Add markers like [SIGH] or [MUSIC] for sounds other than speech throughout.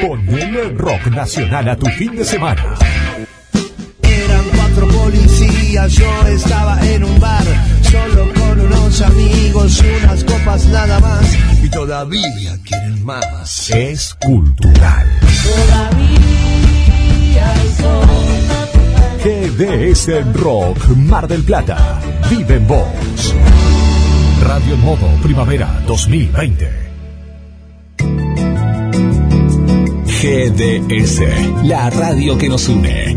Ponele rock nacional a tu fin de semana. Eran cuatro policías, yo estaba en un bar, solo con unos amigos, unas copas nada más, y todavía quieren más. Es cultural. GDS Rock Mar del Plata. Vive en voz. Radio Modo Primavera 2020. GDS, la radio que nos une.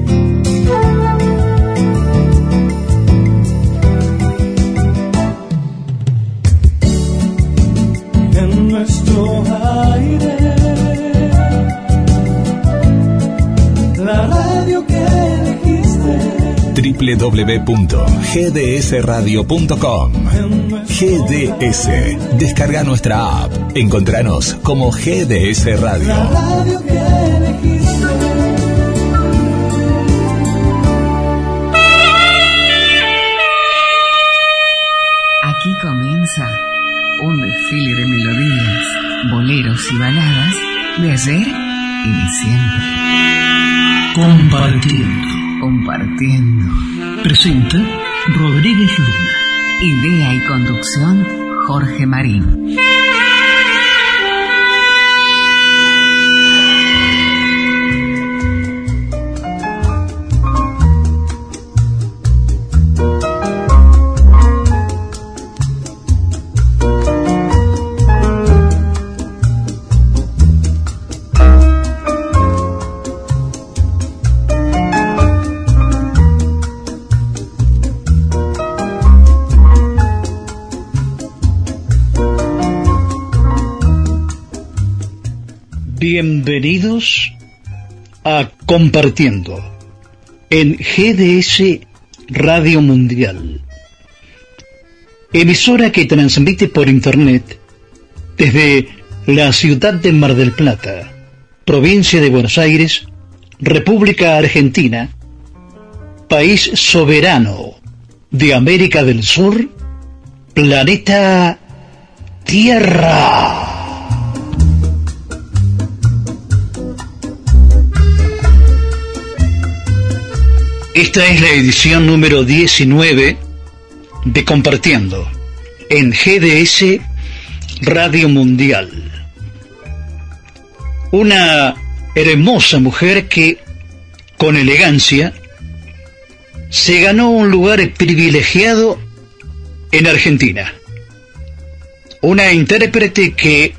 www.gdsradio.com GDS. Descarga nuestra app. Encontranos como GDS Radio. Aquí comienza un desfile de melodías, boleros y baladas de ayer y de siempre. Compartiendo. Compartiendo. Presenta Rodríguez Luna. Idea y conducción Jorge Marín. Bienvenidos a Compartiendo en GDS Radio Mundial, emisora que transmite por Internet desde la ciudad de Mar del Plata, provincia de Buenos Aires, República Argentina, país soberano de América del Sur, planeta Tierra. Esta es la edición número 19 de Compartiendo en GDS Radio Mundial. Una hermosa mujer que, con elegancia, se ganó un lugar privilegiado en Argentina. Una intérprete que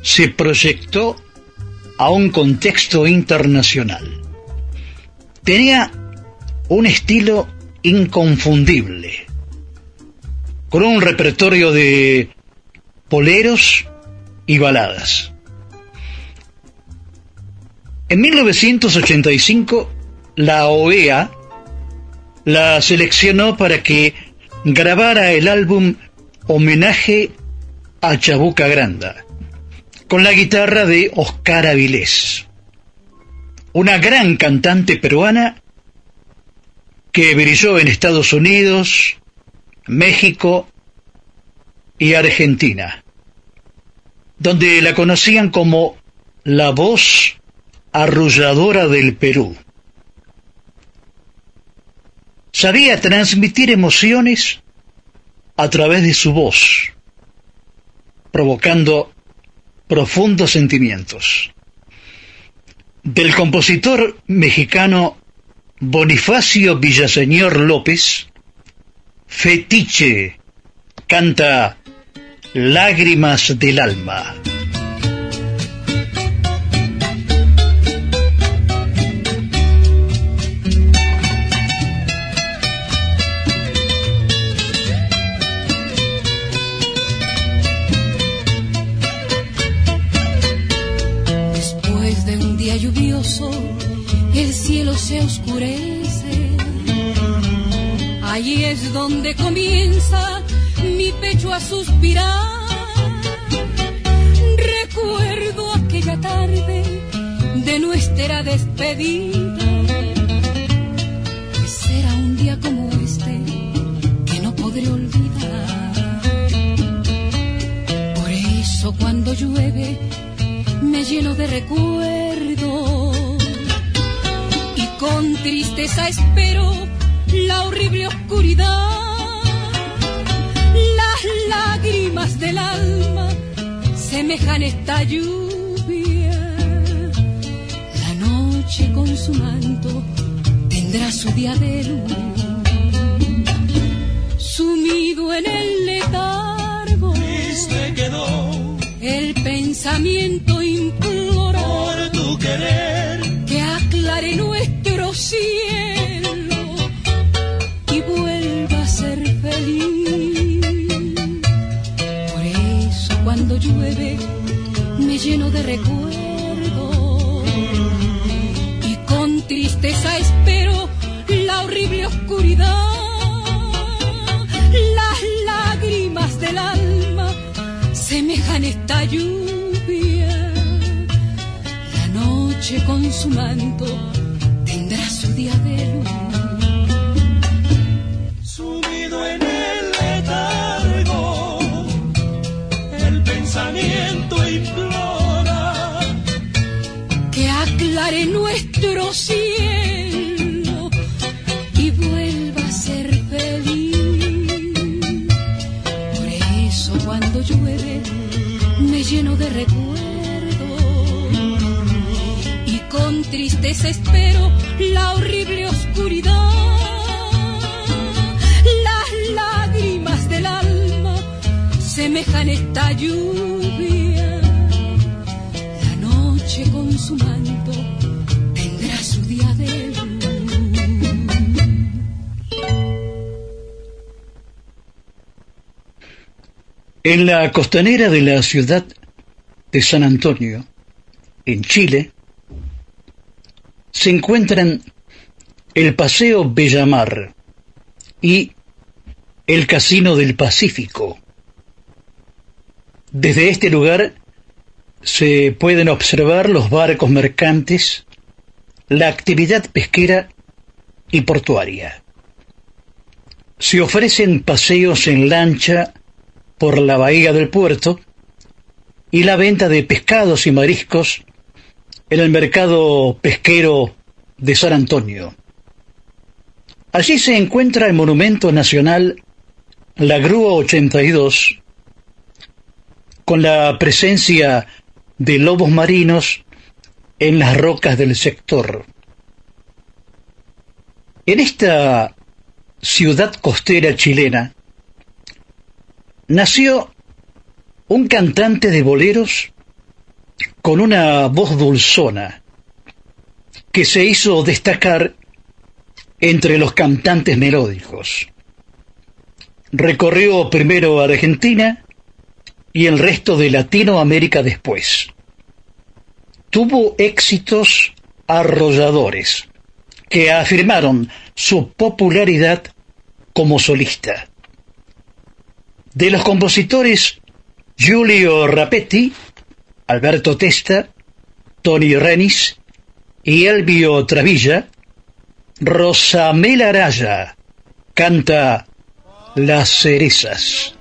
se proyectó a un contexto internacional. Tenía un estilo inconfundible, con un repertorio de poleros y baladas. En 1985, la OEA la seleccionó para que grabara el álbum Homenaje a Chabuca Granda, con la guitarra de Oscar Avilés, una gran cantante peruana que brilló en Estados Unidos, México y Argentina, donde la conocían como la voz arrulladora del Perú. Sabía transmitir emociones a través de su voz, provocando profundos sentimientos. Del compositor mexicano Bonifacio Villaseñor López, Fetiche, canta Lágrimas del Alma. Se oscurece. Allí es donde comienza mi pecho a suspirar. Recuerdo aquella tarde de nuestra despedida. Será un día como este que no podré olvidar. Por eso cuando llueve me lleno de recuerdos con tristeza espero la horrible oscuridad. Las lágrimas del alma semejan esta lluvia. La noche con su manto tendrá su día de luz. Sumido en el letargo, Triste quedó el pensamiento implora por tu querer. Lleno de recuerdos y con tristeza espero la horrible oscuridad. Las lágrimas del alma semejan esta lluvia. La noche con su manto tendrá su día de luz. Aclare nuestro cielo y vuelva a ser feliz. Por eso cuando llueve me lleno de recuerdos y con tristeza espero la horrible oscuridad. Las lágrimas del alma semejan esta lluvia. La noche con su manto En la costanera de la ciudad de San Antonio, en Chile, se encuentran el Paseo Bellamar y el Casino del Pacífico. Desde este lugar se pueden observar los barcos mercantes, la actividad pesquera y portuaria. Se ofrecen paseos en lancha por la bahía del puerto y la venta de pescados y mariscos en el mercado pesquero de San Antonio. Allí se encuentra el monumento nacional La Grúa 82, con la presencia de lobos marinos en las rocas del sector. En esta ciudad costera chilena nació un cantante de boleros con una voz dulzona que se hizo destacar entre los cantantes melódicos. Recorrió primero Argentina y el resto de Latinoamérica después. Tuvo éxitos arrolladores que afirmaron su popularidad como solista. De los compositores Giulio Rapetti, Alberto Testa, Tony Renis y Elvio Travilla, Rosamela Araya canta Las cerezas.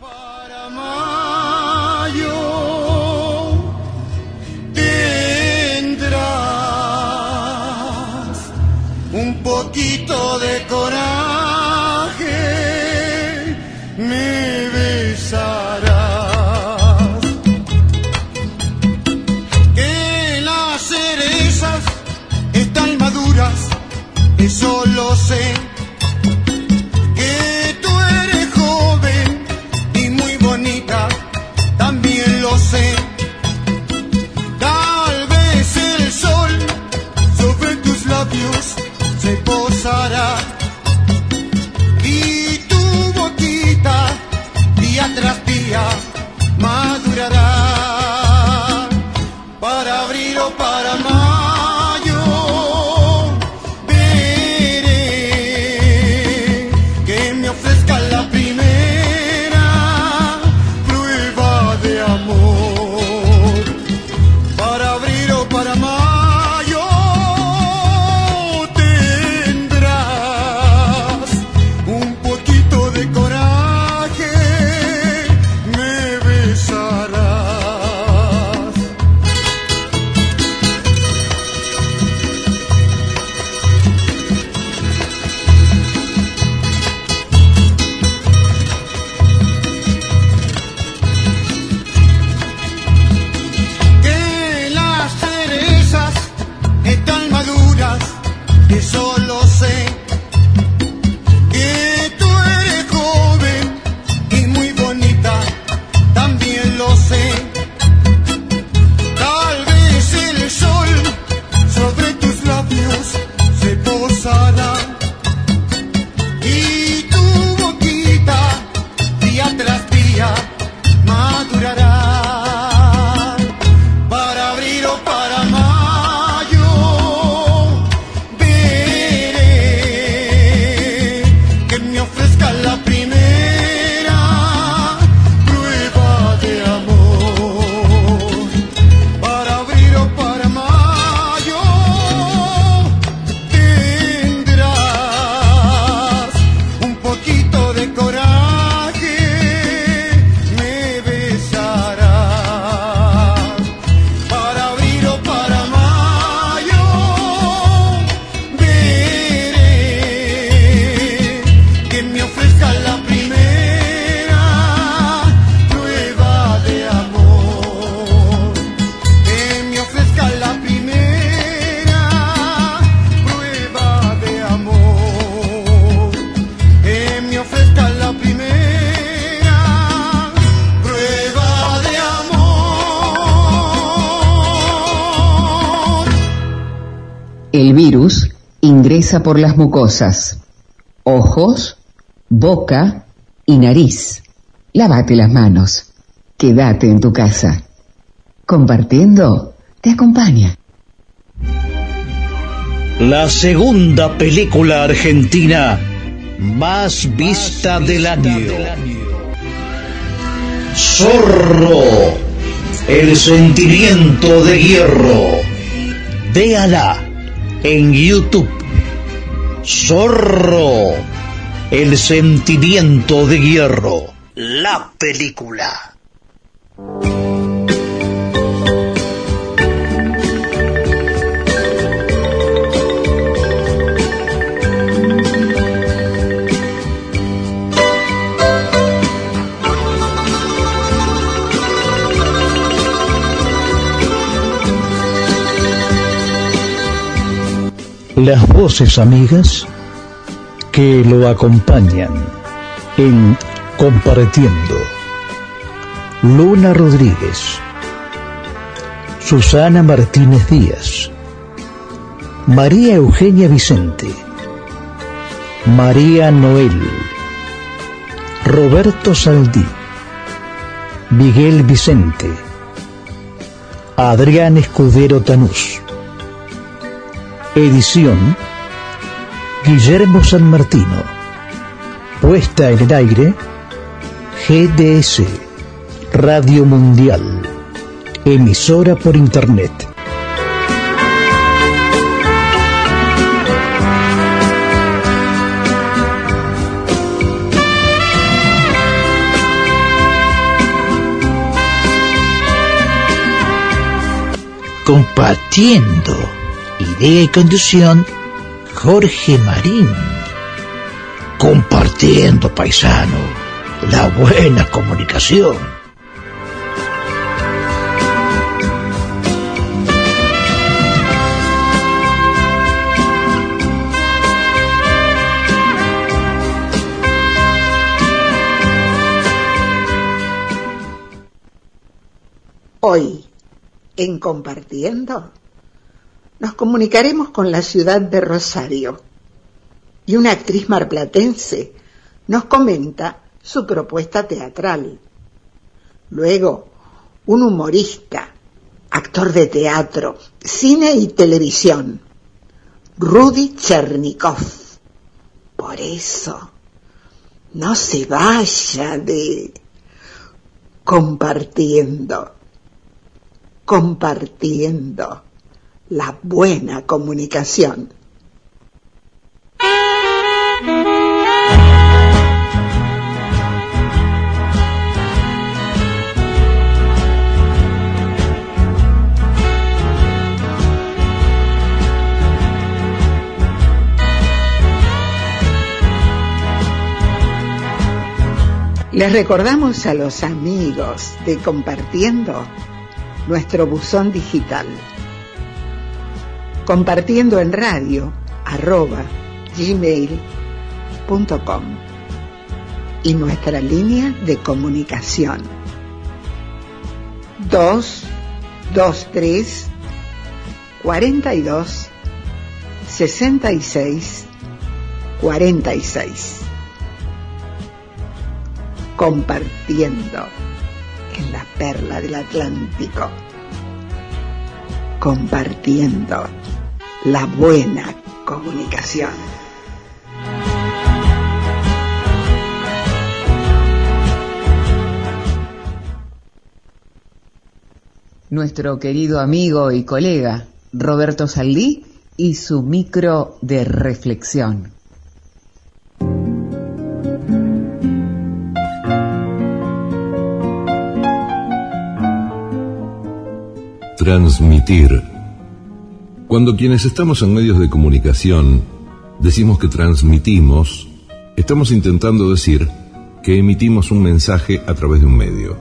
día tras día madurará para abrir o para ingresa por las mucosas, ojos, boca y nariz. Lávate las manos. Quédate en tu casa. Compartiendo te acompaña. La segunda película argentina más vista del año. Zorro, el sentimiento de hierro. Véala en YouTube. Zorro, el sentimiento de hierro. La película. Las voces amigas que lo acompañan en Compartiendo. Luna Rodríguez, Susana Martínez Díaz, María Eugenia Vicente, María Noel, Roberto Saldí, Miguel Vicente, Adrián Escudero Tanús. Edición Guillermo San Martino. Puesta en el aire GDS Radio Mundial. Emisora por Internet. Compartiendo Idea y conducción, Jorge Marín. Compartiendo, paisano, la buena comunicación. Hoy, en Compartiendo, nos comunicaremos con la ciudad de Rosario y una actriz marplatense nos comenta su propuesta teatral. Luego, un humorista, actor de teatro, cine y televisión, Rudy Chernikov. Por eso, no se vaya de compartiendo, compartiendo la buena comunicación. Les recordamos a los amigos de Compartiendo nuestro buzón digital compartiendo en radio arroba gmail.com y nuestra línea de comunicación. 223 42 66 46 compartiendo en la perla del Atlántico. Compartiendo la buena comunicación. Nuestro querido amigo y colega Roberto Saldí y su micro de reflexión. Transmitir cuando quienes estamos en medios de comunicación decimos que transmitimos, estamos intentando decir que emitimos un mensaje a través de un medio.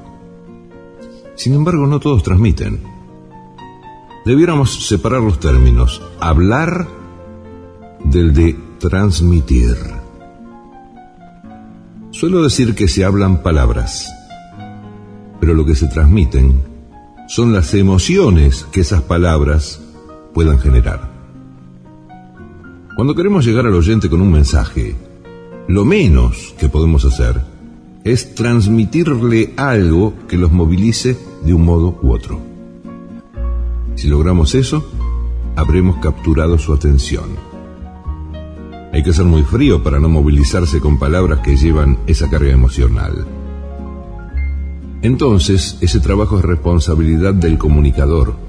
Sin embargo, no todos transmiten. Debiéramos separar los términos hablar del de transmitir. Suelo decir que se hablan palabras, pero lo que se transmiten son las emociones que esas palabras puedan generar. Cuando queremos llegar al oyente con un mensaje, lo menos que podemos hacer es transmitirle algo que los movilice de un modo u otro. Si logramos eso, habremos capturado su atención. Hay que ser muy frío para no movilizarse con palabras que llevan esa carga emocional. Entonces, ese trabajo es responsabilidad del comunicador,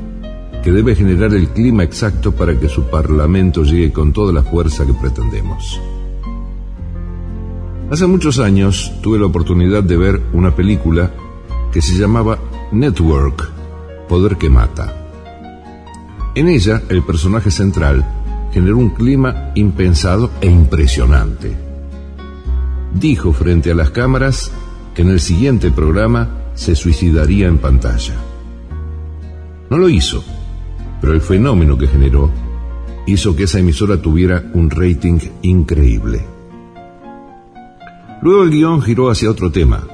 que debe generar el clima exacto para que su parlamento llegue con toda la fuerza que pretendemos. Hace muchos años tuve la oportunidad de ver una película que se llamaba Network, Poder que Mata. En ella, el personaje central generó un clima impensado e impresionante. Dijo frente a las cámaras que en el siguiente programa se suicidaría en pantalla. No lo hizo, pero el fenómeno que generó hizo que esa emisora tuviera un rating increíble. Luego el guion giró hacia otro tema,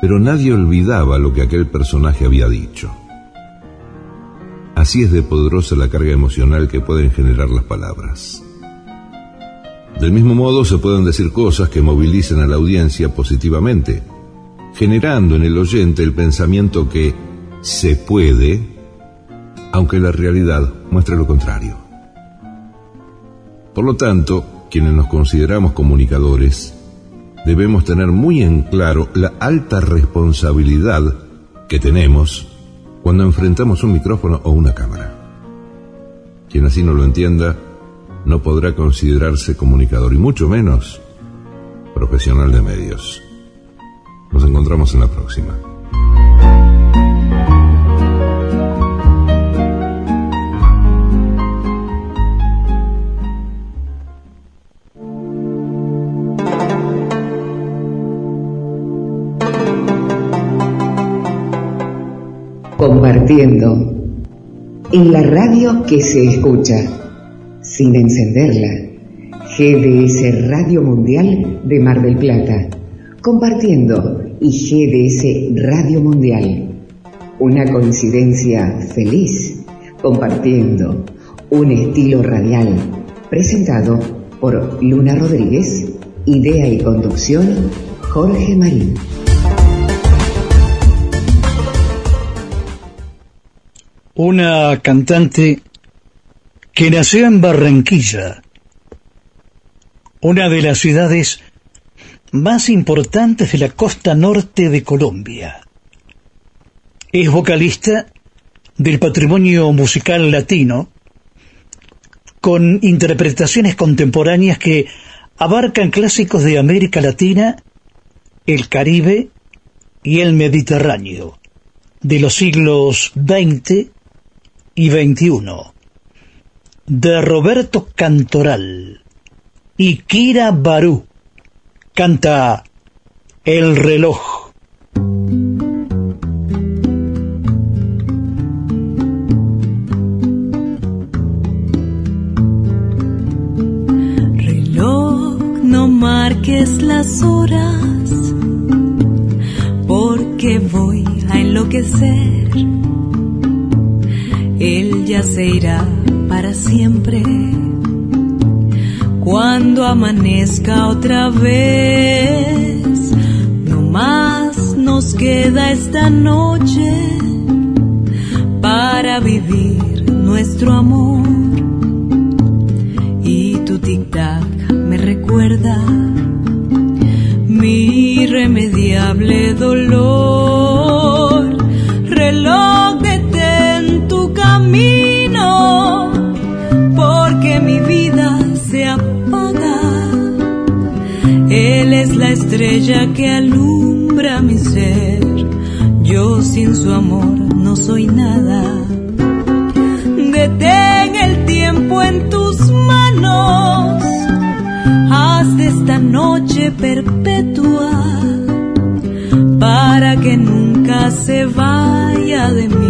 pero nadie olvidaba lo que aquel personaje había dicho. Así es de poderosa la carga emocional que pueden generar las palabras. Del mismo modo se pueden decir cosas que movilicen a la audiencia positivamente, generando en el oyente el pensamiento que se puede, aunque la realidad muestre lo contrario. Por lo tanto, quienes nos consideramos comunicadores, debemos tener muy en claro la alta responsabilidad que tenemos cuando enfrentamos un micrófono o una cámara. Quien así no lo entienda no podrá considerarse comunicador y mucho menos profesional de medios. Nos encontramos en la próxima. Compartiendo en la radio que se escucha, sin encenderla. GDS Radio Mundial de Mar del Plata, compartiendo y GDS Radio Mundial. Una coincidencia feliz, compartiendo un estilo radial, presentado por Luna Rodríguez, idea y conducción Jorge Marín. Una cantante que nació en Barranquilla, una de las ciudades más importantes de la costa norte de Colombia. Es vocalista del patrimonio musical latino, con interpretaciones contemporáneas que abarcan clásicos de América Latina, el Caribe y el Mediterráneo, de los siglos XX y 21 de Roberto Cantoral y Kira Barú canta El reloj. Reloj, no marques las horas porque voy a enloquecer él ya se irá para siempre. Cuando amanezca otra vez, no más nos queda esta noche para vivir nuestro amor. Y tu tic-tac me recuerda mi irremediable dolor. Es la estrella que alumbra mi ser, yo sin su amor no soy nada. Detén el tiempo en tus manos, haz de esta noche perpetua para que nunca se vaya de mí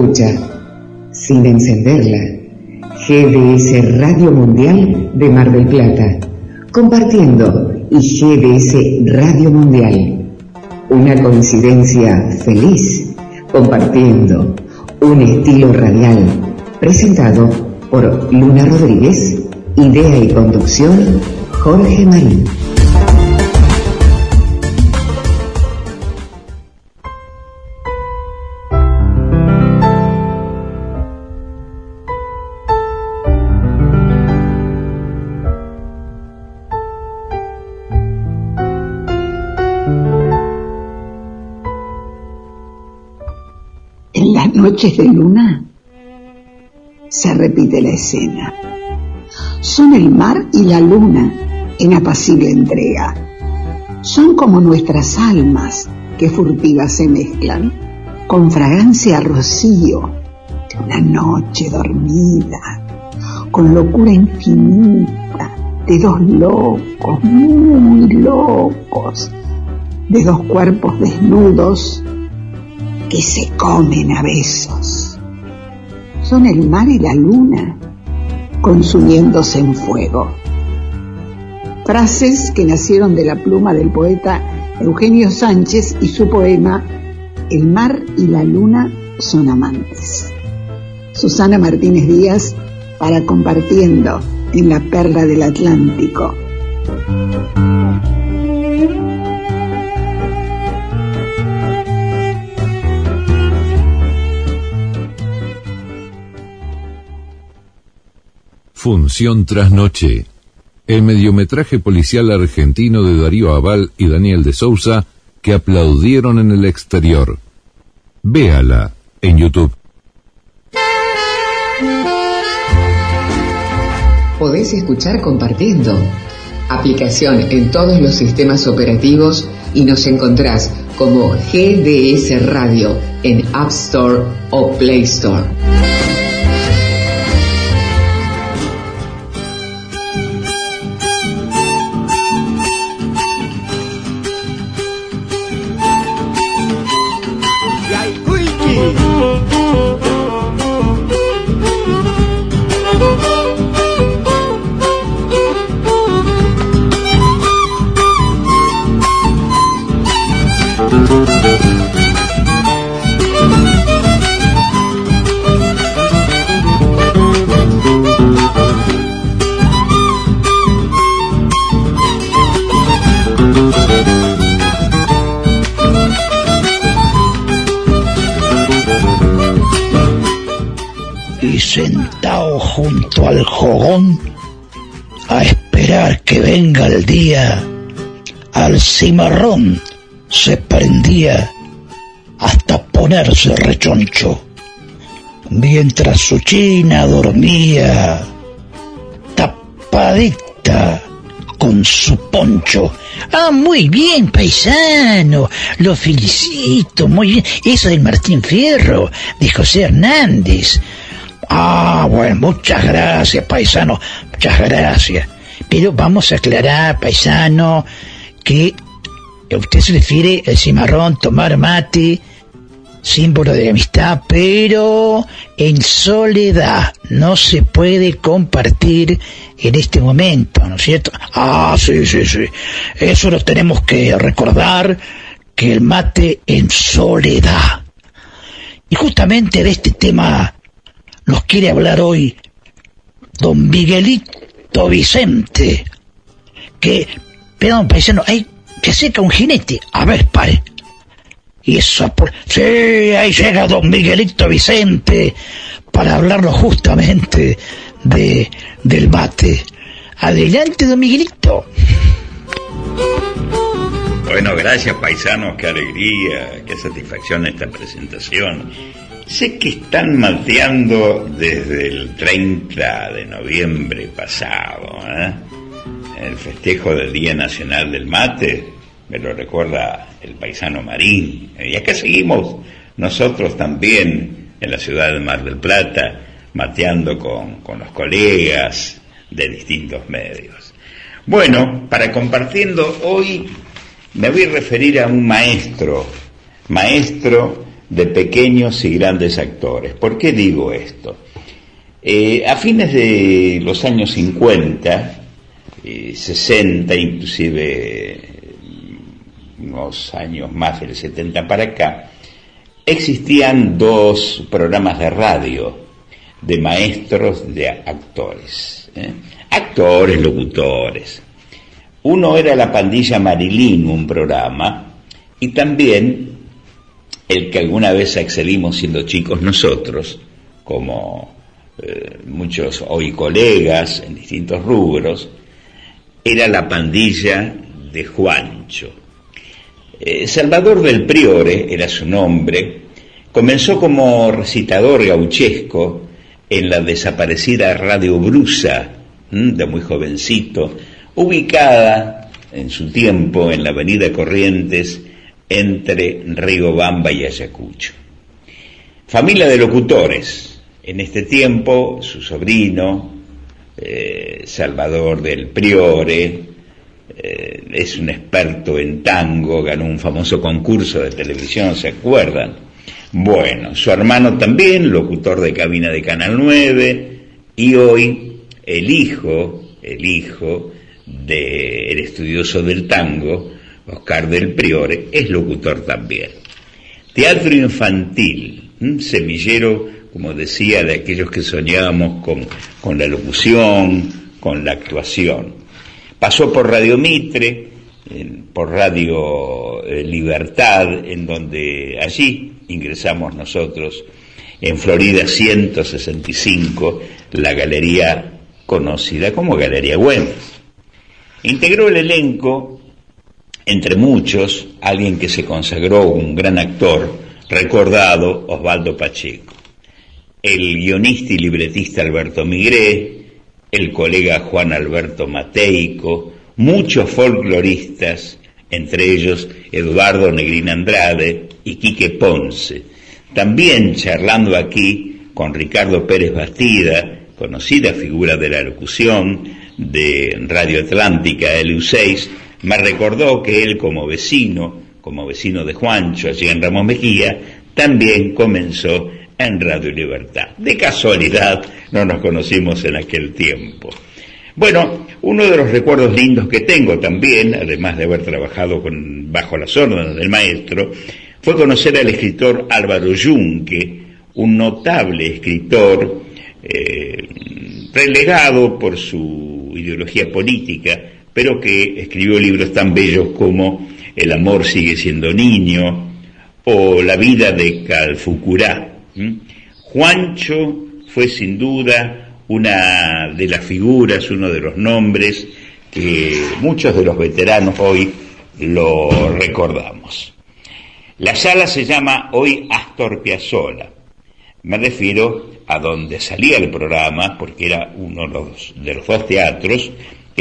escucha, sin encenderla. GDS Radio Mundial de Mar del Plata, compartiendo y GDS Radio Mundial. Una coincidencia feliz, compartiendo un estilo radial, presentado por Luna Rodríguez, idea y conducción Jorge Marín. Noches de luna se repite la escena. Son el mar y la luna en apacible entrega. Son como nuestras almas que furtivas se mezclan con fragancia rocío de una noche dormida, con locura infinita de dos locos, muy locos, de dos cuerpos desnudos que se comen a besos. Son el mar y la luna consumiéndose en fuego. Frases que nacieron de la pluma del poeta Eugenio Sánchez y su poema El mar y la luna son amantes. Susana Martínez Díaz para compartiendo en la perla del Atlántico. Función tras noche. El mediometraje policial argentino de Darío Aval y Daniel de Sousa que aplaudieron en el exterior. Véala en YouTube. Podés escuchar compartiendo. Aplicación en todos los sistemas operativos y nos encontrás como GDS Radio en App Store o Play Store. Jogón a esperar que venga el día, al cimarrón se prendía hasta ponerse rechoncho, mientras su china dormía tapadita con su poncho. Ah, muy bien, paisano. Lo felicito, muy bien. Eso del Martín Fierro, de José Hernández. Ah, bueno, muchas gracias, paisano, muchas gracias. Pero vamos a aclarar, paisano, que usted se refiere al cimarrón, tomar mate, símbolo de amistad, pero en soledad. No se puede compartir en este momento, ¿no es cierto? Ah, sí, sí, sí. Eso lo tenemos que recordar, que el mate en soledad. Y justamente de este tema nos quiere hablar hoy don Miguelito Vicente, que, perdón, paisano, hay que seca un jinete. A ver, pare. Y eso, por... sí, ahí llega don Miguelito Vicente para hablarnos justamente de, del mate. Adelante, don Miguelito. Bueno, gracias paisanos, qué alegría, qué satisfacción esta presentación. Sé que están mateando desde el 30 de noviembre pasado, ¿eh? el festejo del Día Nacional del Mate, me lo recuerda el paisano Marín. Y acá seguimos nosotros también en la ciudad de Mar del Plata, mateando con, con los colegas de distintos medios. Bueno, para compartiendo hoy me voy a referir a un maestro, maestro de pequeños y grandes actores. ¿Por qué digo esto? Eh, a fines de los años 50, 60, inclusive unos años más del 70 para acá, existían dos programas de radio de maestros de actores, ¿eh? actores, locutores. Uno era la pandilla Marilyn, un programa, y también el que alguna vez excelimos siendo chicos nosotros, como eh, muchos hoy colegas en distintos rubros, era la pandilla de Juancho. Eh, Salvador del Priore era su nombre, comenzó como recitador gauchesco en la desaparecida Radio Brusa, de muy jovencito, ubicada en su tiempo en la avenida Corrientes entre Bamba y Ayacucho. Familia de locutores, en este tiempo su sobrino, eh, Salvador del Priore, eh, es un experto en tango, ganó un famoso concurso de televisión, ¿se acuerdan? Bueno, su hermano también, locutor de cabina de Canal 9, y hoy el hijo, el hijo del estudioso del tango, Oscar del Priore, es locutor también. Teatro infantil, semillero, como decía, de aquellos que soñábamos con, con la locución, con la actuación. Pasó por Radio Mitre, por Radio eh, Libertad, en donde allí ingresamos nosotros, en Florida 165, la galería conocida como Galería Güemes. Integró el elenco, entre muchos, alguien que se consagró un gran actor, recordado Osvaldo Pacheco, el guionista y libretista Alberto Migré, el colega Juan Alberto Mateico, muchos folcloristas, entre ellos Eduardo Negrín Andrade y Quique Ponce. También charlando aquí con Ricardo Pérez Bastida, conocida figura de la locución de Radio Atlántica LU6, me recordó que él como vecino, como vecino de Juancho, allí en Ramos Mejía, también comenzó en Radio Libertad. De casualidad no nos conocimos en aquel tiempo. Bueno, uno de los recuerdos lindos que tengo también, además de haber trabajado bajo las órdenes del maestro, fue conocer al escritor Álvaro Yunque, un notable escritor eh, relegado por su ideología política, pero que escribió libros tan bellos como El amor sigue siendo niño o La vida de Calfucurá. Juancho fue sin duda una de las figuras, uno de los nombres que muchos de los veteranos hoy lo recordamos. La sala se llama hoy Astor Piazzolla. Me refiero a donde salía el programa, porque era uno de los, de los dos teatros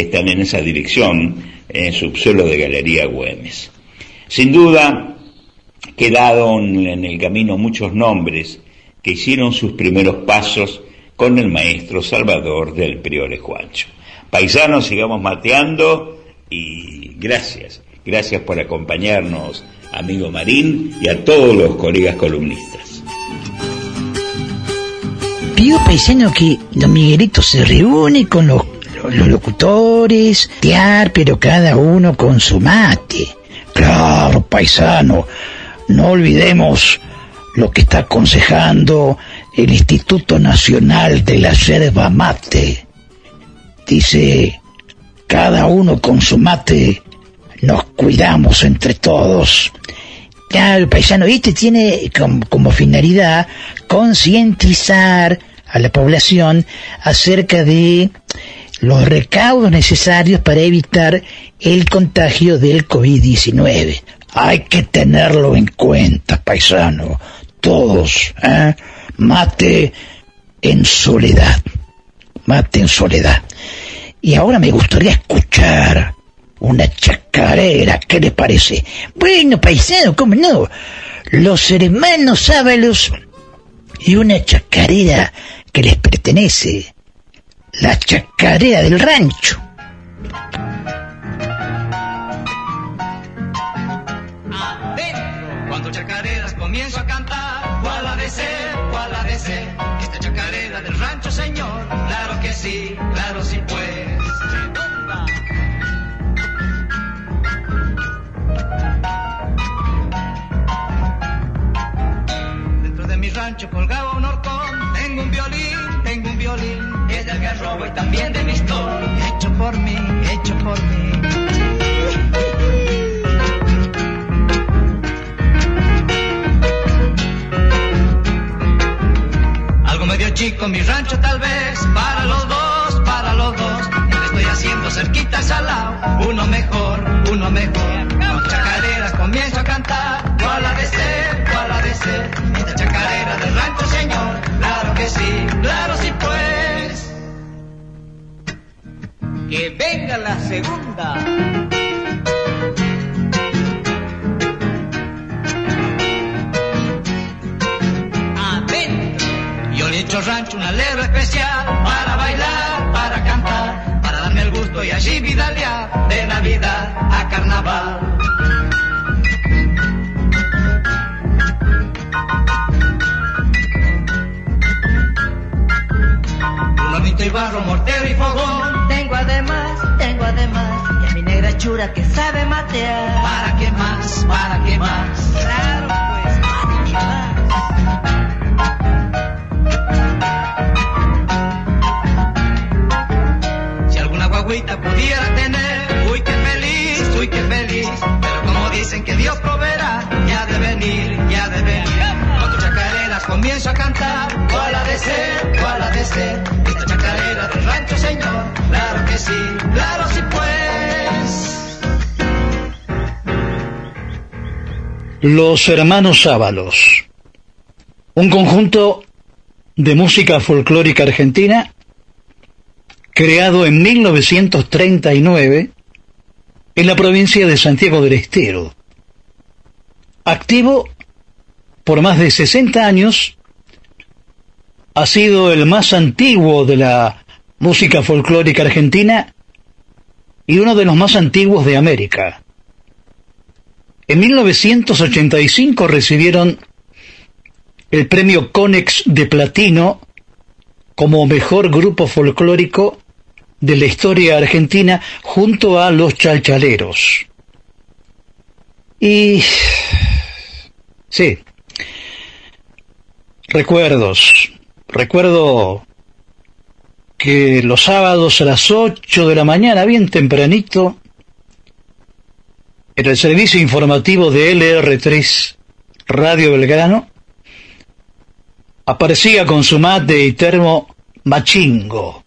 están en esa dirección, en el subsuelo de Galería Güemes. Sin duda, quedaron en el camino muchos nombres que hicieron sus primeros pasos con el maestro Salvador del Priore Juancho. Paisanos, sigamos mateando y gracias, gracias por acompañarnos amigo Marín y a todos los colegas columnistas. Pido paisano que don Miguelito se reúne con los, los locutores, tear, pero cada uno con su mate. Claro, paisano, no olvidemos lo que está aconsejando el Instituto Nacional de la Yerba Mate. Dice, cada uno con su mate nos cuidamos entre todos. Claro, paisano este tiene como, como finalidad concientizar a la población acerca de los recaudos necesarios para evitar el contagio del COVID-19. Hay que tenerlo en cuenta, paisano. Todos, ¿eh? Mate en soledad. Mate en soledad. Y ahora me gustaría escuchar una chacarera, ¿qué le parece? Bueno, paisano, ¿cómo no? Los hermanos Ábalos y una chacarera que les pertenece. La chacarera del rancho. Cuando chacareras comienzo a cantar, ¿cuál ha de ser? Esta chacarera del rancho, señor. Claro que sí, claro sí pues. Dentro de mi rancho colgaba un horcón. Del garrobo y también de Hecho por mí, hecho por mí. Algo medio chico mi rancho tal vez, para los dos, para los dos. Estoy haciendo cerquita al salao, uno mejor, uno mejor. Que venga la segunda. adentro. Yo le he hecho rancho una letra especial para bailar, para cantar, para darme el gusto y allí vidalear de Navidad a Carnaval. Hornito y barro, mortero y fogón. Tengo además, tengo además, y a mi negra chura que sabe matear. ¿Para qué más? ¿Para qué más? Claro, pues, más y más. Si alguna guaguita pudiera tener, uy, qué feliz, uy, qué feliz. Pero como dicen que Dios proveerá, ya de venir, ya de venir. Cuando chacareras comienzo a cantar, cuál ha de ser, cuál ha de ser. Pues. Los Hermanos Ábalos. Un conjunto de música folclórica argentina creado en 1939 en la provincia de Santiago del Estero. Activo por más de 60 años, ha sido el más antiguo de la música folclórica argentina y uno de los más antiguos de América. En 1985 recibieron el premio Conex de Platino como mejor grupo folclórico de la historia argentina junto a los chalchaleros. Y... sí. Recuerdos. Recuerdo que los sábados a las 8 de la mañana, bien tempranito, en el servicio informativo de LR3 Radio Belgrano, aparecía con su mate y termo Machingo,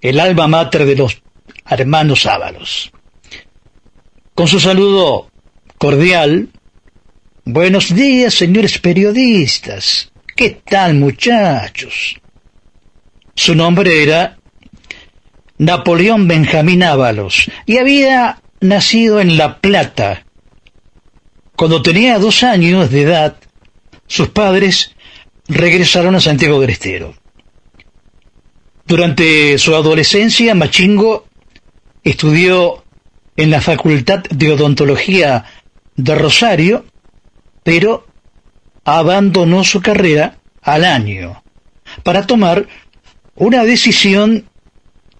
el alma mater de los hermanos Ábalos. Con su saludo cordial, buenos días, señores periodistas. ¿Qué tal, muchachos? Su nombre era Napoleón Benjamín Ábalos y había nacido en La Plata. Cuando tenía dos años de edad, sus padres regresaron a Santiago del Estero. Durante su adolescencia, Machingo estudió en la Facultad de Odontología de Rosario, pero abandonó su carrera al año para tomar una decisión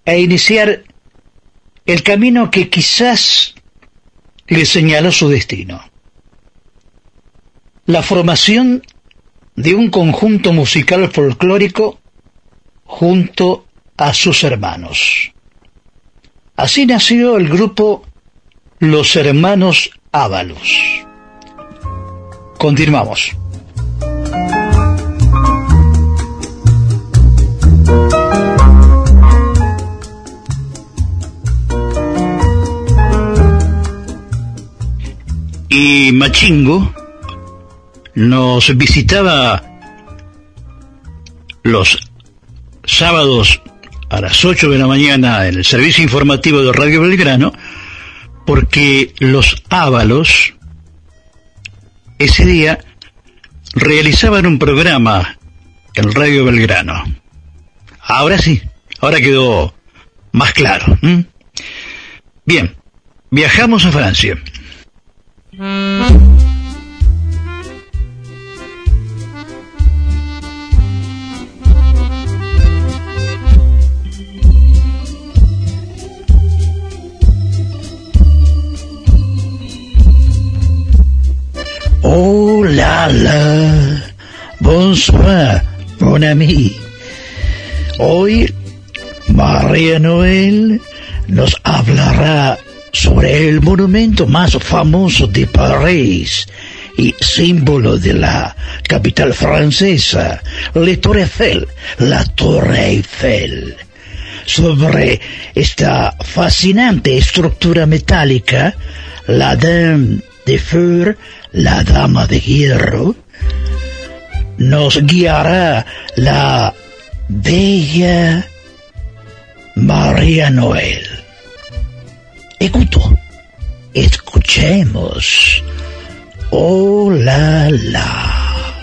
e iniciar el camino que quizás le señaló su destino. La formación de un conjunto musical folclórico junto a sus hermanos. Así nació el grupo Los Hermanos Ábalos. Continuamos. Y Machingo nos visitaba los sábados a las 8 de la mañana en el servicio informativo de Radio Belgrano, porque los Ábalos ese día realizaban un programa en Radio Belgrano. Ahora sí, ahora quedó más claro. Bien, viajamos a Francia. Oh la la, bonsoir, mon ami. Hoy María Noel nos hablará sobre el monumento más famoso de París y símbolo de la capital francesa, la Torre Eiffel, la Torre Eiffel. Sobre esta fascinante estructura metálica, la Dame de Fer, la Dama de Hierro, nos guiará la bella María Noel. Écoutons, escuchemos. Oh la la.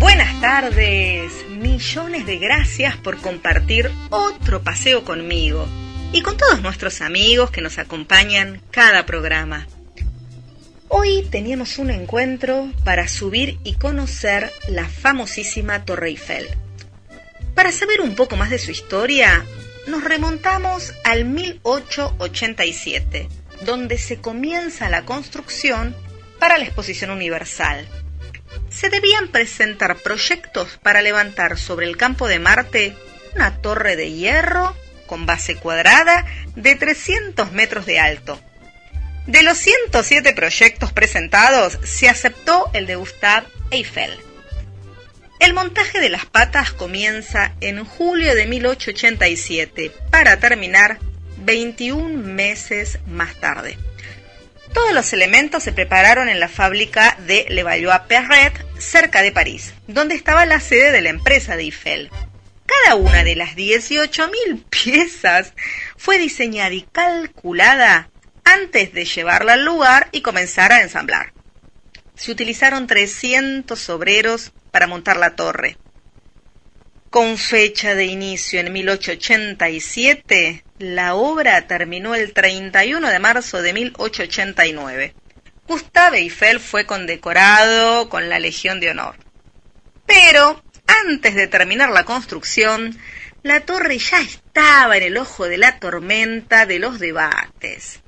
Buenas tardes, millones de gracias por compartir otro paseo conmigo y con todos nuestros amigos que nos acompañan cada programa. Hoy teníamos un encuentro para subir y conocer la famosísima Torre Eiffel. Para saber un poco más de su historia, nos remontamos al 1887, donde se comienza la construcción para la Exposición Universal. Se debían presentar proyectos para levantar sobre el campo de Marte una torre de hierro con base cuadrada de 300 metros de alto. De los 107 proyectos presentados, se aceptó el de Gustave Eiffel. El montaje de las patas comienza en julio de 1887 para terminar 21 meses más tarde. Todos los elementos se prepararon en la fábrica de Le Valois-Perret, cerca de París, donde estaba la sede de la empresa de Eiffel. Cada una de las 18.000 piezas fue diseñada y calculada antes de llevarla al lugar y comenzar a ensamblar. Se utilizaron 300 obreros para montar la torre. Con fecha de inicio en 1887, la obra terminó el 31 de marzo de 1889. Gustave Eiffel fue condecorado con la Legión de Honor. Pero, antes de terminar la construcción, la torre ya estaba en el ojo de la tormenta de los debates.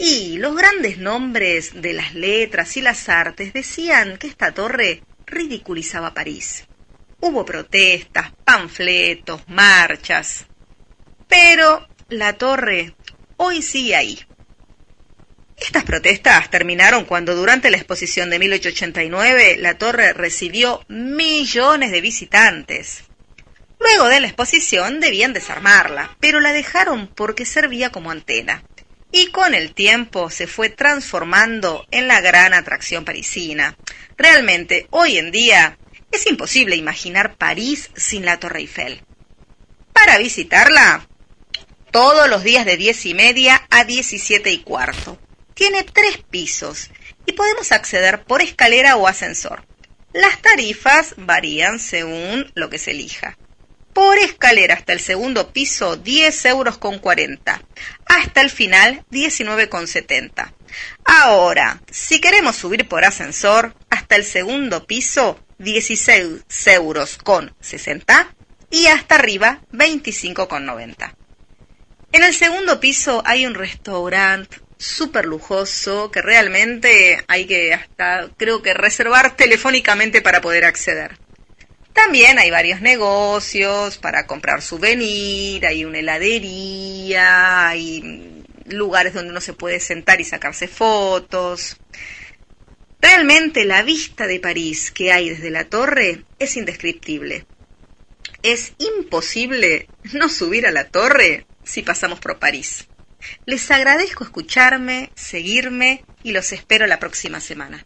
Y los grandes nombres de las letras y las artes decían que esta torre ridiculizaba París. Hubo protestas, panfletos, marchas. Pero la torre hoy sigue ahí. Estas protestas terminaron cuando durante la exposición de 1889 la torre recibió millones de visitantes. Luego de la exposición debían desarmarla, pero la dejaron porque servía como antena. Y con el tiempo se fue transformando en la gran atracción parisina. Realmente, hoy en día, es imposible imaginar París sin la Torre Eiffel. Para visitarla, todos los días de diez y media a diecisiete y cuarto. Tiene tres pisos y podemos acceder por escalera o ascensor. Las tarifas varían según lo que se elija. Por escalera hasta el segundo piso, 10 euros con 40. Hasta el final, 19 con 70. Ahora, si queremos subir por ascensor, hasta el segundo piso, 16 euros con 60 y hasta arriba 25 con 90. En el segundo piso hay un restaurante súper lujoso que realmente hay que hasta creo que reservar telefónicamente para poder acceder. También hay varios negocios para comprar souvenir, hay una heladería, hay lugares donde uno se puede sentar y sacarse fotos. Realmente la vista de París que hay desde la torre es indescriptible. Es imposible no subir a la torre si pasamos por París. Les agradezco escucharme, seguirme y los espero la próxima semana.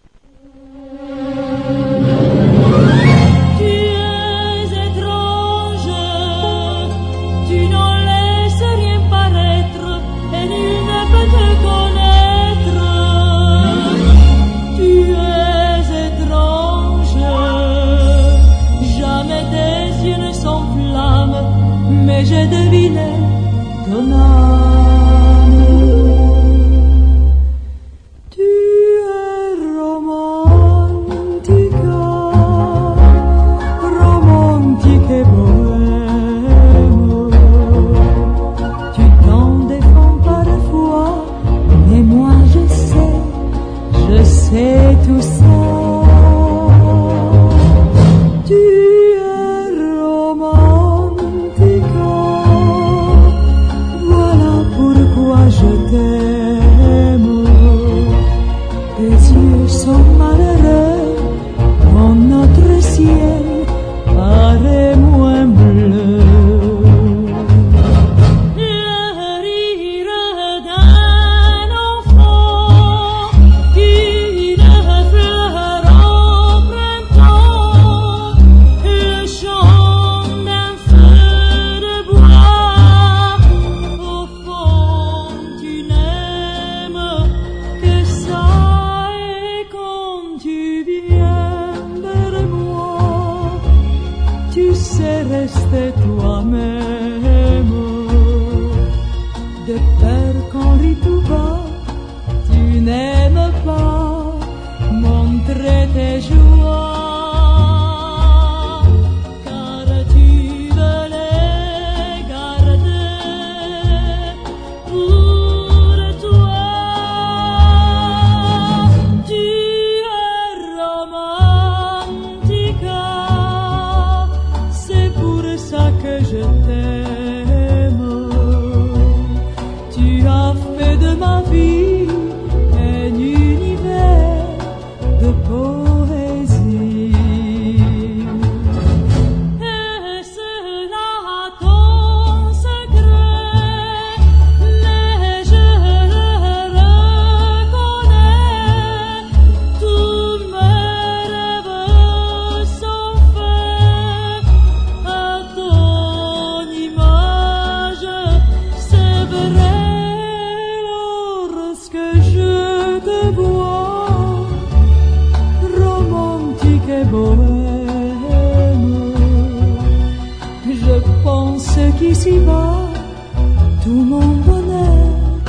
tout mon bonheur,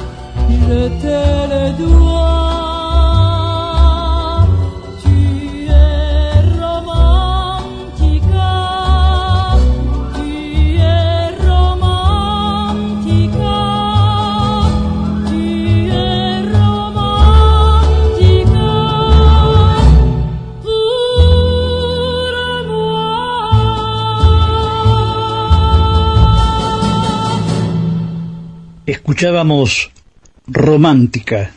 je te le dois. Escuchábamos Romántica,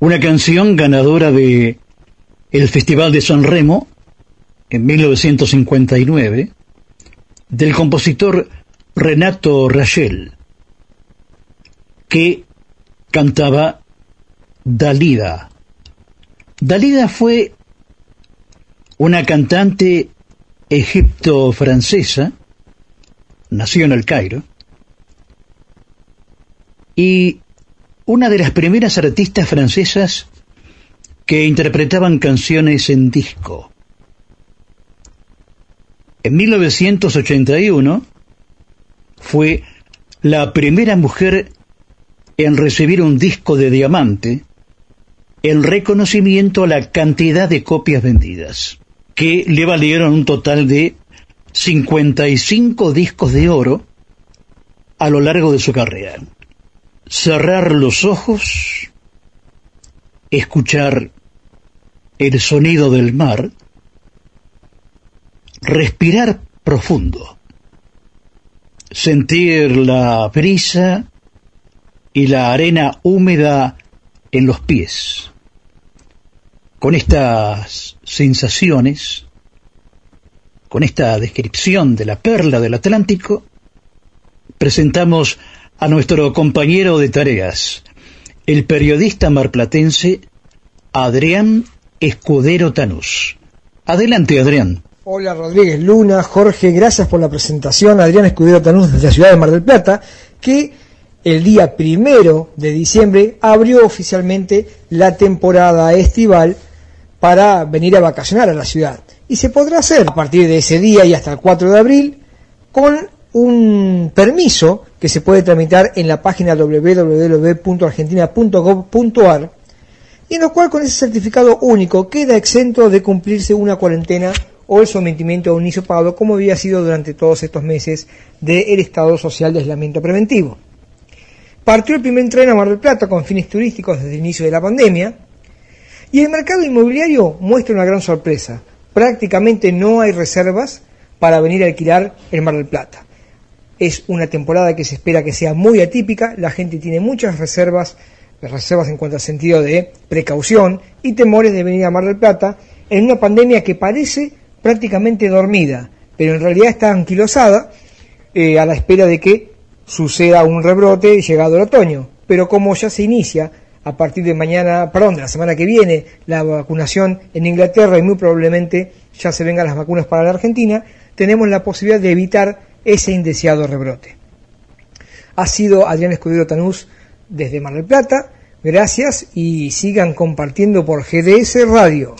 una canción ganadora de el Festival de San Remo en 1959 del compositor Renato Rachel, que cantaba Dalida. Dalida fue una cantante egipto-francesa, nació en el Cairo, y una de las primeras artistas francesas que interpretaban canciones en disco. En 1981 fue la primera mujer en recibir un disco de diamante en reconocimiento a la cantidad de copias vendidas, que le valieron un total de 55 discos de oro a lo largo de su carrera. Cerrar los ojos, escuchar el sonido del mar, respirar profundo, sentir la brisa y la arena húmeda en los pies. Con estas sensaciones, con esta descripción de la perla del Atlántico, presentamos a nuestro compañero de tareas, el periodista marplatense Adrián Escudero Tanús. Adelante, Adrián. Hola Rodríguez Luna, Jorge, gracias por la presentación. Adrián Escudero Tanús desde la ciudad de Mar del Plata, que el día primero de diciembre abrió oficialmente la temporada estival para venir a vacacionar a la ciudad. Y se podrá hacer a partir de ese día y hasta el 4 de abril con un permiso que se puede tramitar en la página www.argentina.gov.ar y en lo cual con ese certificado único queda exento de cumplirse una cuarentena o el sometimiento a un hisopado como había sido durante todos estos meses del estado social de aislamiento preventivo. Partió el primer tren a Mar del Plata con fines turísticos desde el inicio de la pandemia y el mercado inmobiliario muestra una gran sorpresa. Prácticamente no hay reservas para venir a alquilar el Mar del Plata. Es una temporada que se espera que sea muy atípica, la gente tiene muchas reservas, reservas en cuanto al sentido de precaución y temores de venir a Mar del Plata en una pandemia que parece prácticamente dormida, pero en realidad está anquilosada eh, a la espera de que suceda un rebrote llegado el otoño. Pero como ya se inicia a partir de mañana, perdón, de la semana que viene, la vacunación en Inglaterra y muy probablemente ya se vengan las vacunas para la Argentina, tenemos la posibilidad de evitar ese indeseado rebrote. Ha sido Adrián Escudero Tanús desde Mar del Plata. Gracias y sigan compartiendo por GDS Radio.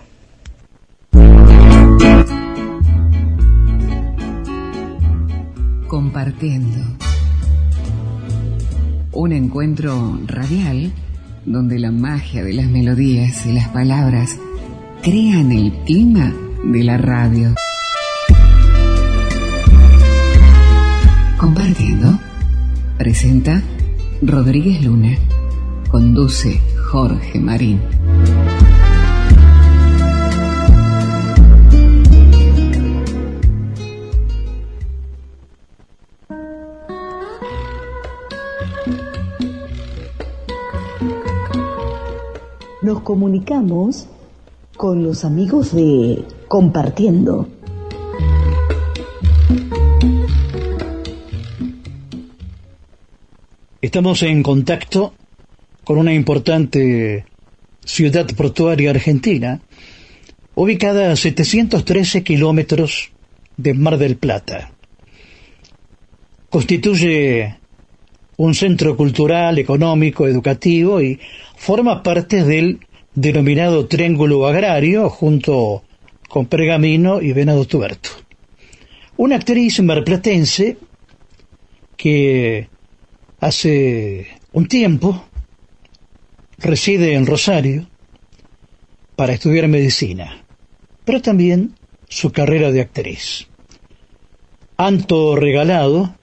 Compartiendo. Un encuentro radial donde la magia de las melodías y las palabras crean el clima de la radio. Compartiendo. Presenta Rodríguez Luna. Conduce Jorge Marín. Nos comunicamos con los amigos de Compartiendo. Estamos en contacto con una importante ciudad portuaria argentina, ubicada a 713 kilómetros de Mar del Plata. Constituye un centro cultural, económico, educativo y forma parte del denominado Triángulo Agrario junto con Pergamino y Venado Tuberto. Una actriz marplatense que hace un tiempo reside en Rosario para estudiar medicina, pero también su carrera de actriz. Anto Regalado,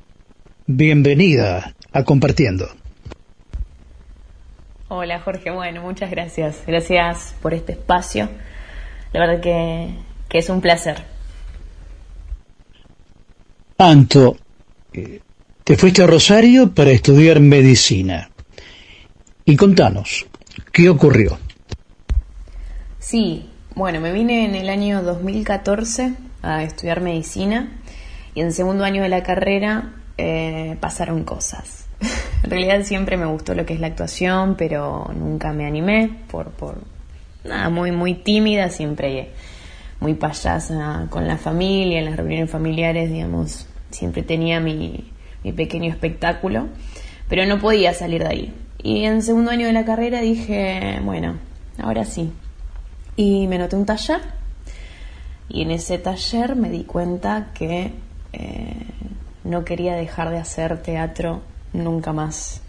bienvenida a Compartiendo. Hola Jorge, bueno, muchas gracias. Gracias por este espacio. La verdad que, que es un placer. Anto, eh, te fuiste a Rosario para estudiar medicina. Y contanos, ¿qué ocurrió? Sí, bueno, me vine en el año 2014 a estudiar medicina y en el segundo año de la carrera eh, pasaron cosas. [LAUGHS] en realidad siempre me gustó lo que es la actuación, pero nunca me animé por, por nada, muy, muy tímida, siempre muy payasa con la familia, en las reuniones familiares, digamos, siempre tenía mi, mi pequeño espectáculo, pero no podía salir de ahí. Y en segundo año de la carrera dije, bueno, ahora sí. Y me noté un taller y en ese taller me di cuenta que eh, no quería dejar de hacer teatro nunca más.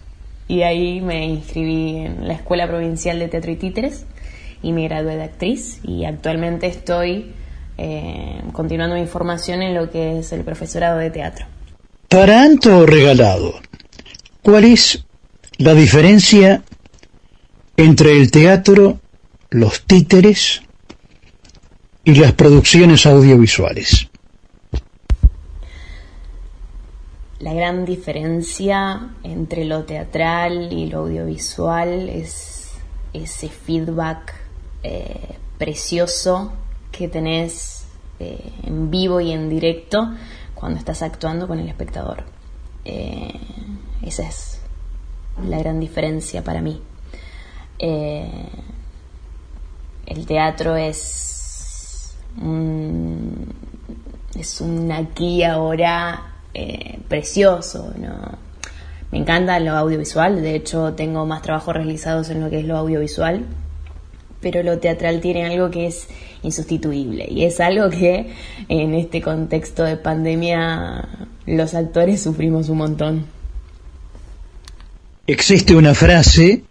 y ahí me inscribí en la Escuela Provincial de Teatro y Títeres y me gradué de actriz y actualmente estoy eh, continuando mi formación en lo que es el profesorado de teatro. Para Anto Regalado, ¿cuál es la diferencia entre el teatro, los títeres y las producciones audiovisuales? La gran diferencia entre lo teatral y lo audiovisual es ese feedback eh, precioso que tenés eh, en vivo y en directo cuando estás actuando con el espectador. Eh, esa es la gran diferencia para mí. el teatro es es un aquí ahora precioso, ¿no? Me encanta lo audiovisual, de hecho tengo más trabajos realizados en lo que es lo audiovisual, pero lo teatral tiene algo que es insustituible y es algo que en este contexto de pandemia los actores sufrimos un montón. Existe una frase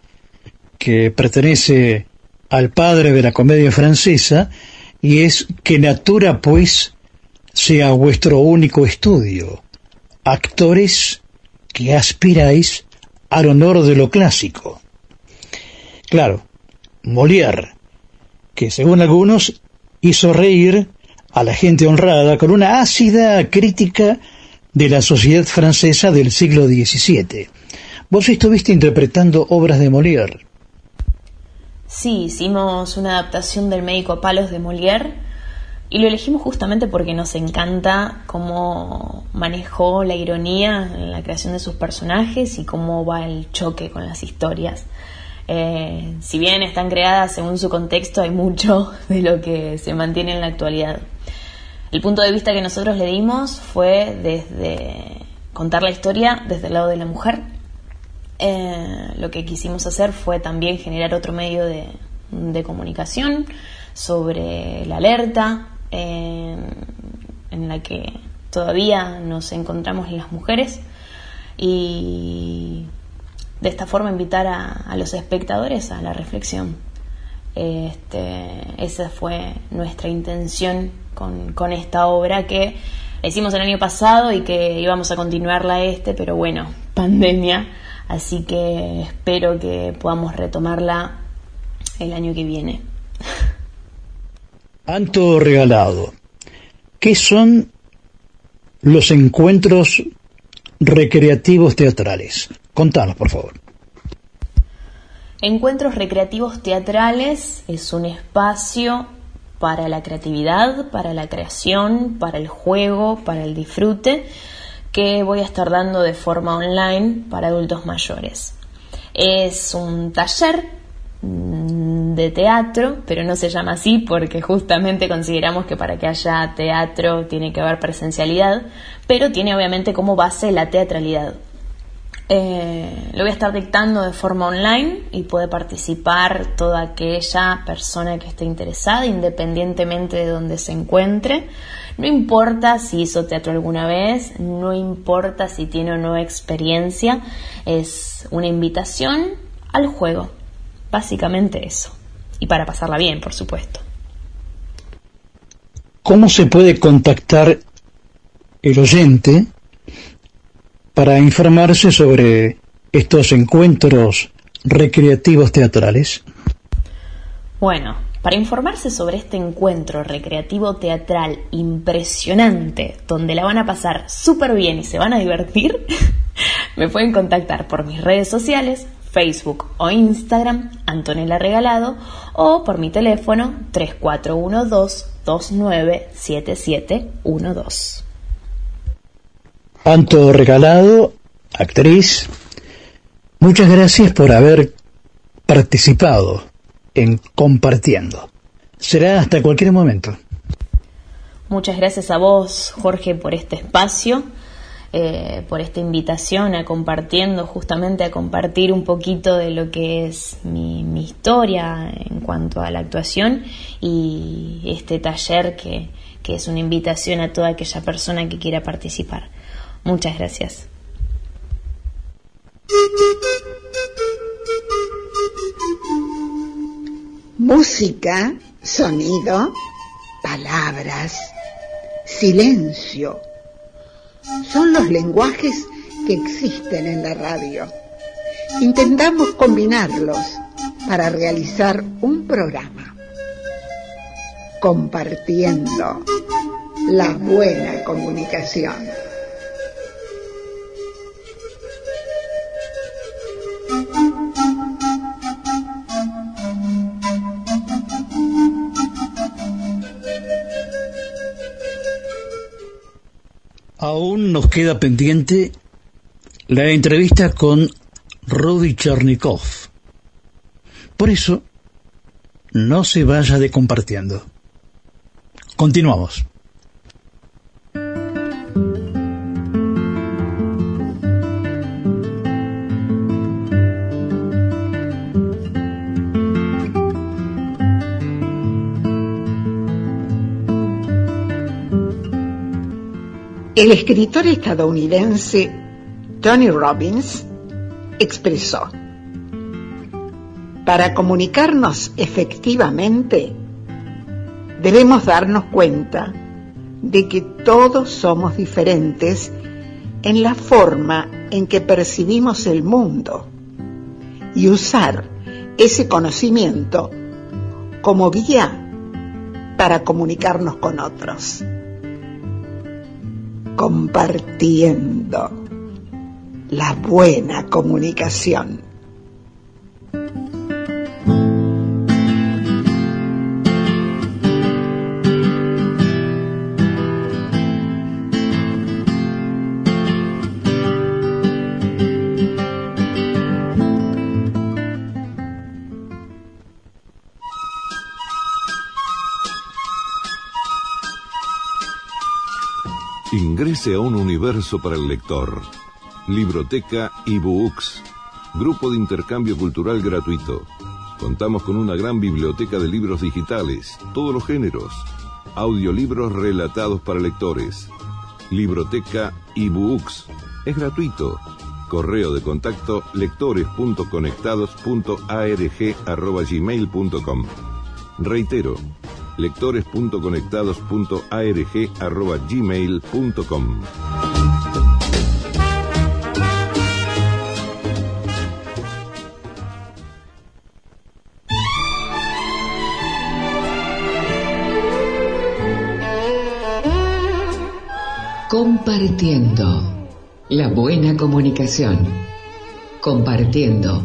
que pertenece al padre de la comedia francesa y es que natura pues sea vuestro único estudio, actores que aspiráis al honor de lo clásico. Claro, Molière, que según algunos hizo reír a la gente honrada con una ácida crítica de la sociedad francesa del siglo XVII. Vos estuviste interpretando obras de Molière. Sí, hicimos una adaptación del médico Palos de Molière y lo elegimos justamente porque nos encanta cómo manejó la ironía en la creación de sus personajes y cómo va el choque con las historias. Eh, si bien están creadas según su contexto, hay mucho [LAUGHS] de lo que se mantiene en la actualidad. El punto de vista que nosotros le dimos fue desde contar la historia desde el lado de la mujer. Eh, lo que quisimos hacer fue también generar otro medio de, comunicación sobre la alerta eh, en la que todavía nos encontramos las mujeres y de esta forma invitar a, los espectadores a la reflexión. Este, esa fue nuestra intención con, esta obra que hicimos el año pasado y que íbamos a continuarla este, pero bueno, pandemia, así que espero que podamos retomarla el año que viene. [LAUGHS] Anto regalado. ¿Qué son los encuentros recreativos teatrales? Contanos, por favor. Encuentros recreativos teatrales es un espacio para la creatividad, para la creación, para el juego, para el disfrute, que voy a estar dando de forma online para adultos mayores. Es un taller mm, de teatro, pero no se llama así porque justamente consideramos que para que haya teatro tiene que haber presencialidad, pero tiene obviamente como base la teatralidad. Eh, lo voy a estar dictando de forma online y puede participar toda aquella persona que esté interesada, independientemente de donde se encuentre. No importa si hizo teatro alguna vez, no importa si tiene o no experiencia, es una invitación al juego. Básicamente eso. Y para pasarla bien, por supuesto. ¿Cómo se puede contactar el oyente para informarse sobre estos encuentros recreativos teatrales? Bueno, para informarse sobre este encuentro recreativo teatral impresionante, donde la van a pasar súper bien y se van a divertir, [LAUGHS] me pueden contactar por mis redes sociales, Facebook o Instagram, Antonella Regalado, o por mi teléfono 3412 297712. Anto Regalado, actriz, muchas gracias por haber participado en Compartiendo. Será hasta cualquier momento. Muchas gracias a vos, Jorge, por este espacio, eh, por esta invitación a compartiendo, justamente a compartir un poquito de lo que es mi, mi historia en cuanto a la actuación y este taller que, que es una invitación a toda aquella persona que quiera participar. Muchas gracias. Música, sonido, palabras, silencio. Son los lenguajes que existen en la radio. Intentamos combinarlos para realizar un programa compartiendo la buena comunicación. Aún nos queda pendiente la entrevista con Rudy Chernikov. Por eso, no se vaya de compartiendo. Continuamos. El escritor estadounidense Tony Robbins expresó, para comunicarnos efectivamente, debemos darnos cuenta de que todos somos diferentes en la forma en que percibimos el mundo y usar ese conocimiento como guía para comunicarnos con otros compartiendo la buena comunicación. A un universo para el lector. Libroteca eBooks. Grupo de intercambio cultural gratuito. Contamos con una gran biblioteca de libros digitales, todos los géneros. Audiolibros relatados para lectores. Libroteca eBooks. Es gratuito. Correo de contacto lectores.conectados.arg.gmail.com Reitero, lectores.conectados.arg.gmail.com Compartiendo la buena comunicación. Compartiendo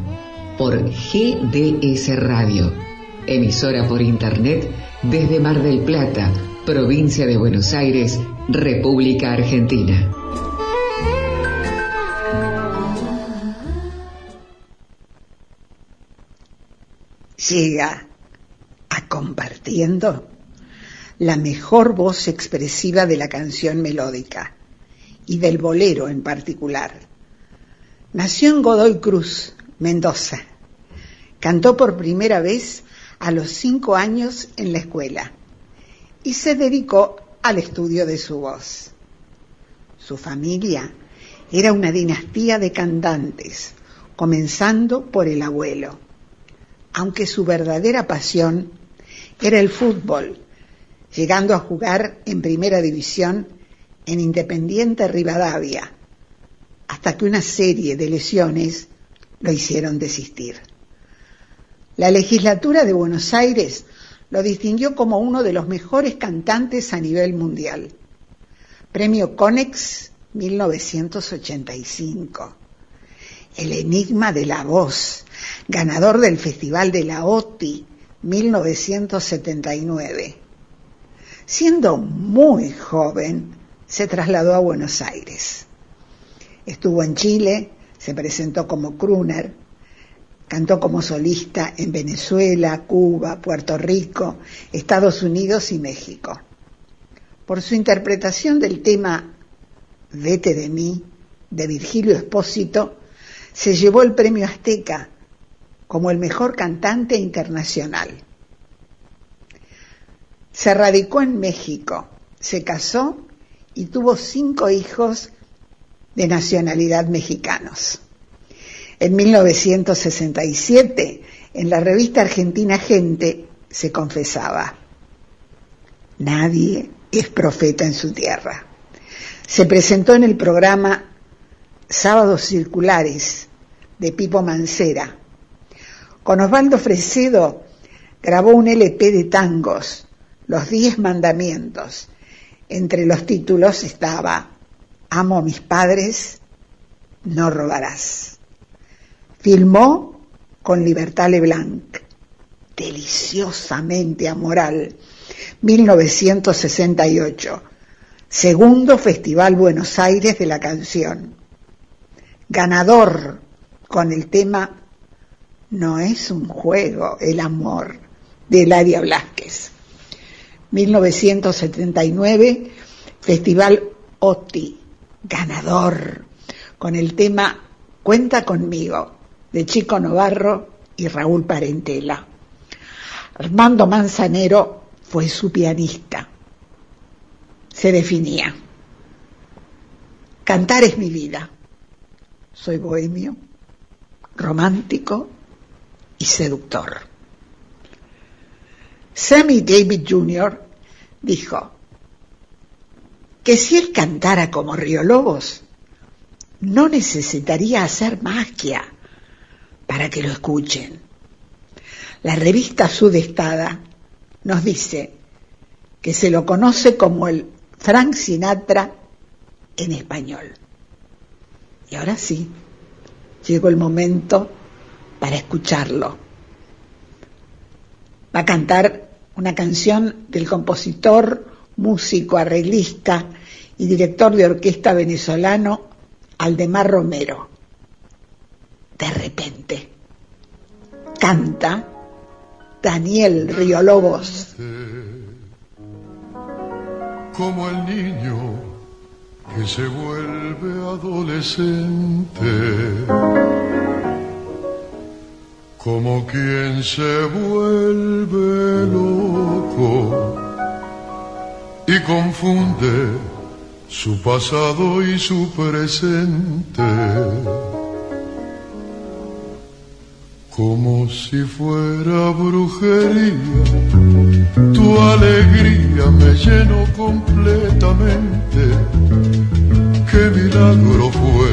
por GDS Radio, emisora por internet desde Mar del Plata, provincia de Buenos Aires, República Argentina. Llega a compartiendo la mejor voz expresiva de la canción melódica y del bolero en particular. Nació en Godoy Cruz, Mendoza. Cantó por primera vez a los cinco años en la escuela y se dedicó al estudio de su voz. Su familia era una dinastía de cantantes, comenzando por el abuelo, aunque su verdadera pasión era el fútbol, llegando a jugar en primera división en Independiente Rivadavia, hasta que una serie de lesiones lo hicieron desistir. La legislatura de Buenos Aires lo distinguió como uno de los mejores cantantes a nivel mundial. Premio Conex 1985. El enigma de la voz, ganador del Festival de la OTI 1979. Siendo muy joven, se trasladó a Buenos Aires. Estuvo en Chile, se presentó como crooner, Cantó como solista en Venezuela, Cuba, Puerto Rico, Estados Unidos y México. Por su interpretación del tema Vete de mí, de Virgilio Espósito, se llevó el premio Azteca como el mejor cantante internacional. Se radicó en México, se casó y tuvo cinco hijos de nacionalidad mexicanos. En 1967, en la revista argentina Gente, se confesaba. Nadie es profeta en su tierra. Se presentó en el programa Sábados Circulares de Pipo Mancera. Con Osvaldo Fresedo grabó un LP de tangos, Los Diez Mandamientos. Entre los títulos estaba Amo a mis padres, no robarás. Filmó con Libertad Leblanc, deliciosamente amoral, 1968, segundo Festival Buenos Aires de la canción. Ganador con el tema No es un juego el amor de Eladia Blasquez. 1979, Festival OTI, ganador con el tema Cuenta conmigo de Chico Novarro y Raúl Parentela. Armando Manzanero fue su pianista. Se definía. Cantar es mi vida. Soy bohemio, romántico y seductor. Sammy David Jr. dijo que si él cantara como Río Lobos, no necesitaría hacer magia para que lo escuchen. La revista Sudestada nos dice que se lo conoce como el Frank Sinatra en español. Y ahora sí, llegó el momento para escucharlo. Va a cantar una canción del compositor, músico, arreglista y director de orquesta venezolano Aldemar Romero. De repente, canta Daniel Riolobos. Como el niño que se vuelve adolescente, como quien se vuelve loco y confunde su pasado y su presente, como si fuera brujería. Tu alegría me llenó completamente. Qué milagro fue,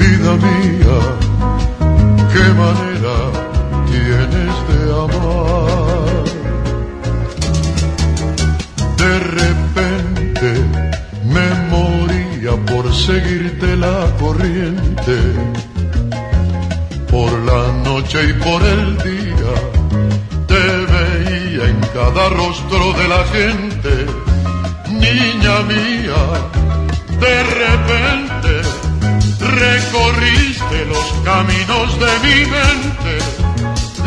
vida mía, qué manera tienes de amar. De repente me moría por seguirte la corriente, por la noche y por el día, te veía en cada rostro de la gente, niña mía, de repente recorriste los caminos de mi mente,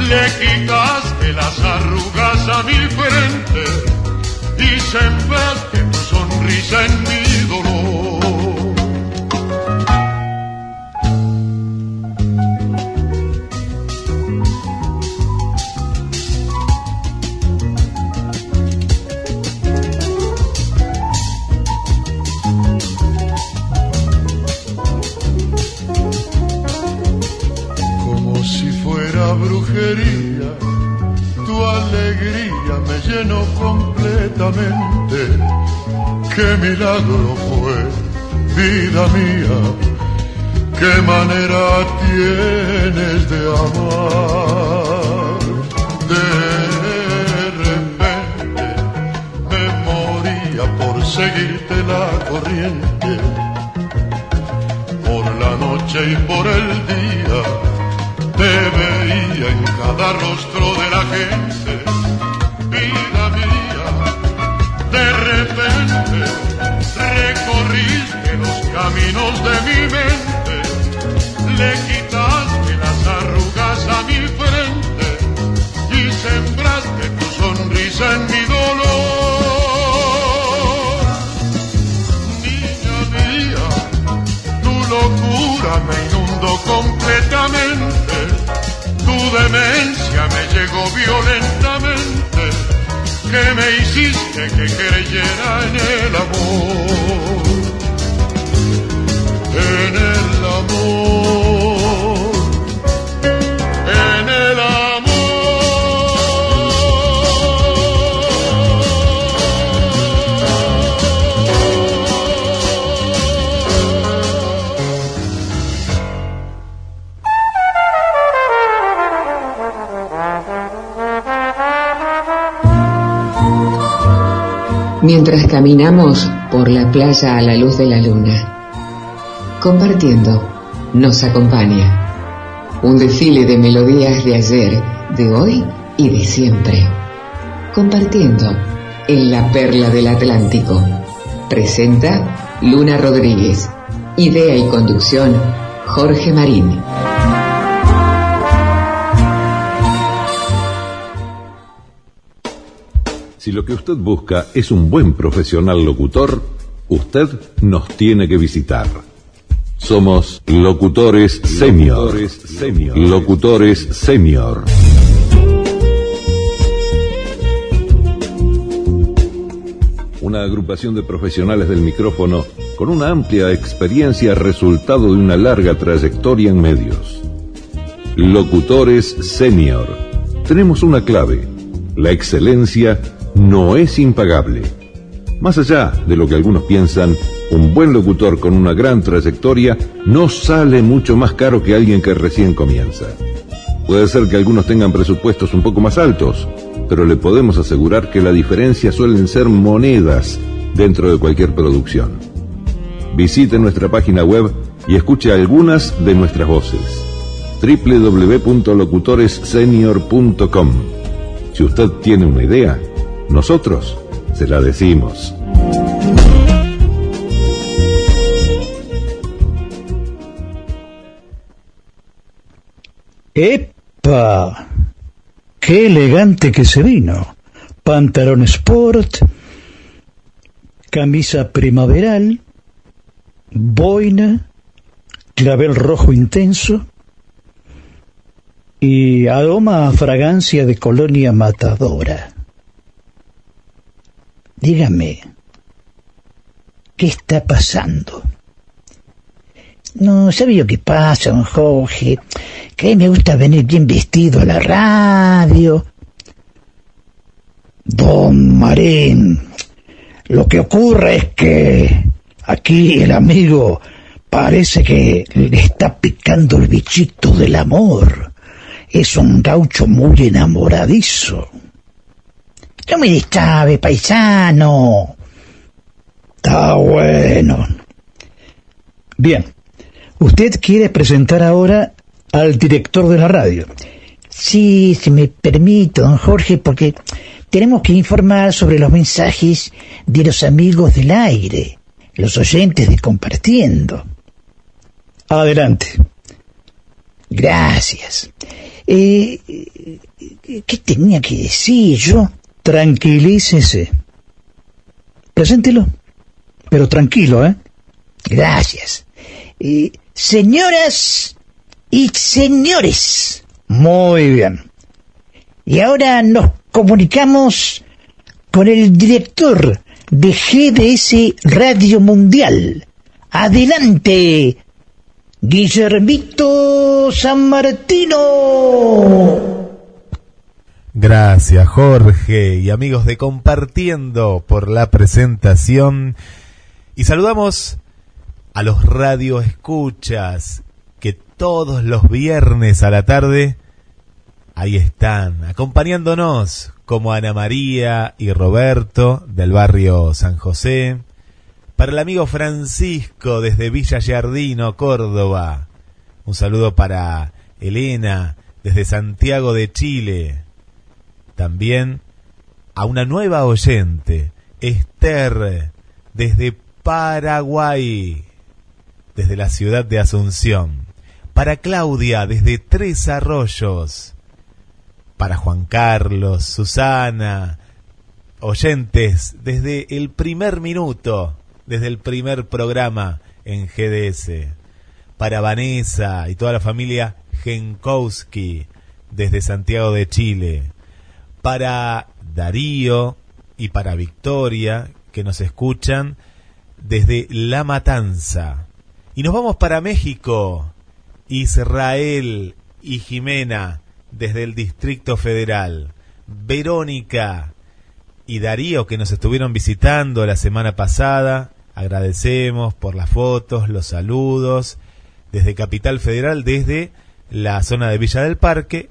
le quitaste las arrugas a mi frente. Y sembraste tu sonrisa en mi dolor. Qué manera tienes de amar. De repente me moría por seguirte la corriente, por la noche y por el día te veía en cada rostro de la gente, caminos de mi mente, le quitaste las arrugas a mi frente y sembraste tu sonrisa en mi dolor. Niña mía, tu locura me inundó completamente, tu demencia me llegó violentamente, que me hiciste que creyera en el amor, en el amor, en el mientras caminamos por la playa a la luz de la luna. Compartiendo nos acompaña un desfile de melodías de ayer, de hoy y de siempre. Compartiendo en la perla del Atlántico. Presenta Luna Rodríguez. Idea y conducción Jorge Marín. Si lo que usted busca es un buen profesional locutor, usted nos tiene que visitar. Somos locutores senior. Locutores senior. Una agrupación de profesionales del micrófono con una amplia experiencia resultado de una larga trayectoria en medios. Locutores senior. Tenemos una clave. La excelencia no es impagable. Más allá de lo que algunos piensan, un buen locutor con una gran trayectoria no sale mucho más caro que alguien que recién comienza. Puede ser que algunos tengan presupuestos un poco más altos, pero le podemos asegurar que la diferencia suelen ser monedas dentro de cualquier producción. Visite nuestra página web y escuche algunas de nuestras voces. www.locutoressenior.com Si usted tiene una idea, nosotros se la decimos. ¡Epa! ¡Qué elegante que se vino! Pantalón sport, camisa primaveral, boina, clavel rojo intenso y aroma a fragancia de colonia matadora. Dígame, ¿qué está pasando? No, ¿sabe lo que pasa, don Jorge? Que a mí me gusta venir bien vestido a la radio. Don Marín, lo que ocurre es que aquí el amigo parece que le está picando el bichito del amor. Es un gaucho muy enamoradizo. No me distrabe, paisano. Está bueno. Bien, usted quiere presentar ahora al director de la radio. Sí, si me permite, don Jorge, porque tenemos que informar sobre los mensajes de los amigos del aire, los oyentes de Compartiendo. Adelante. Gracias. Eh, ¿Qué tenía que decir yo? Tranquilícese. Preséntelo. Pero tranquilo, ¿eh? Gracias. Eh, señoras y señores. Muy bien. Y ahora nos comunicamos con el director de GDS Radio Mundial. Adelante, Guillermito San Martino. Gracias Jorge y amigos de Compartiendo por la presentación. Y saludamos a los radioescuchas que todos los viernes a la tarde ahí están, acompañándonos como Ana María y Roberto del barrio San José. Para el amigo Francisco desde Villa Yardino, Córdoba. Un saludo para Elena desde Santiago de Chile. También a una nueva oyente, Esther, desde Paraguay, desde la ciudad de Asunción. Para Claudia, desde Tres Arroyos. Para Juan Carlos, Susana, oyentes desde el primer minuto, desde el primer programa en GDS. Para Vanessa y toda la familia Genkowski, desde Santiago de Chile para Darío y para Victoria, que nos escuchan desde La Matanza. Y nos vamos para México, Israel y Jimena, desde el Distrito Federal. Verónica y Darío, que nos estuvieron visitando la semana pasada. Agradecemos por las fotos, los saludos, desde Capital Federal, desde la zona de Villa del Parque,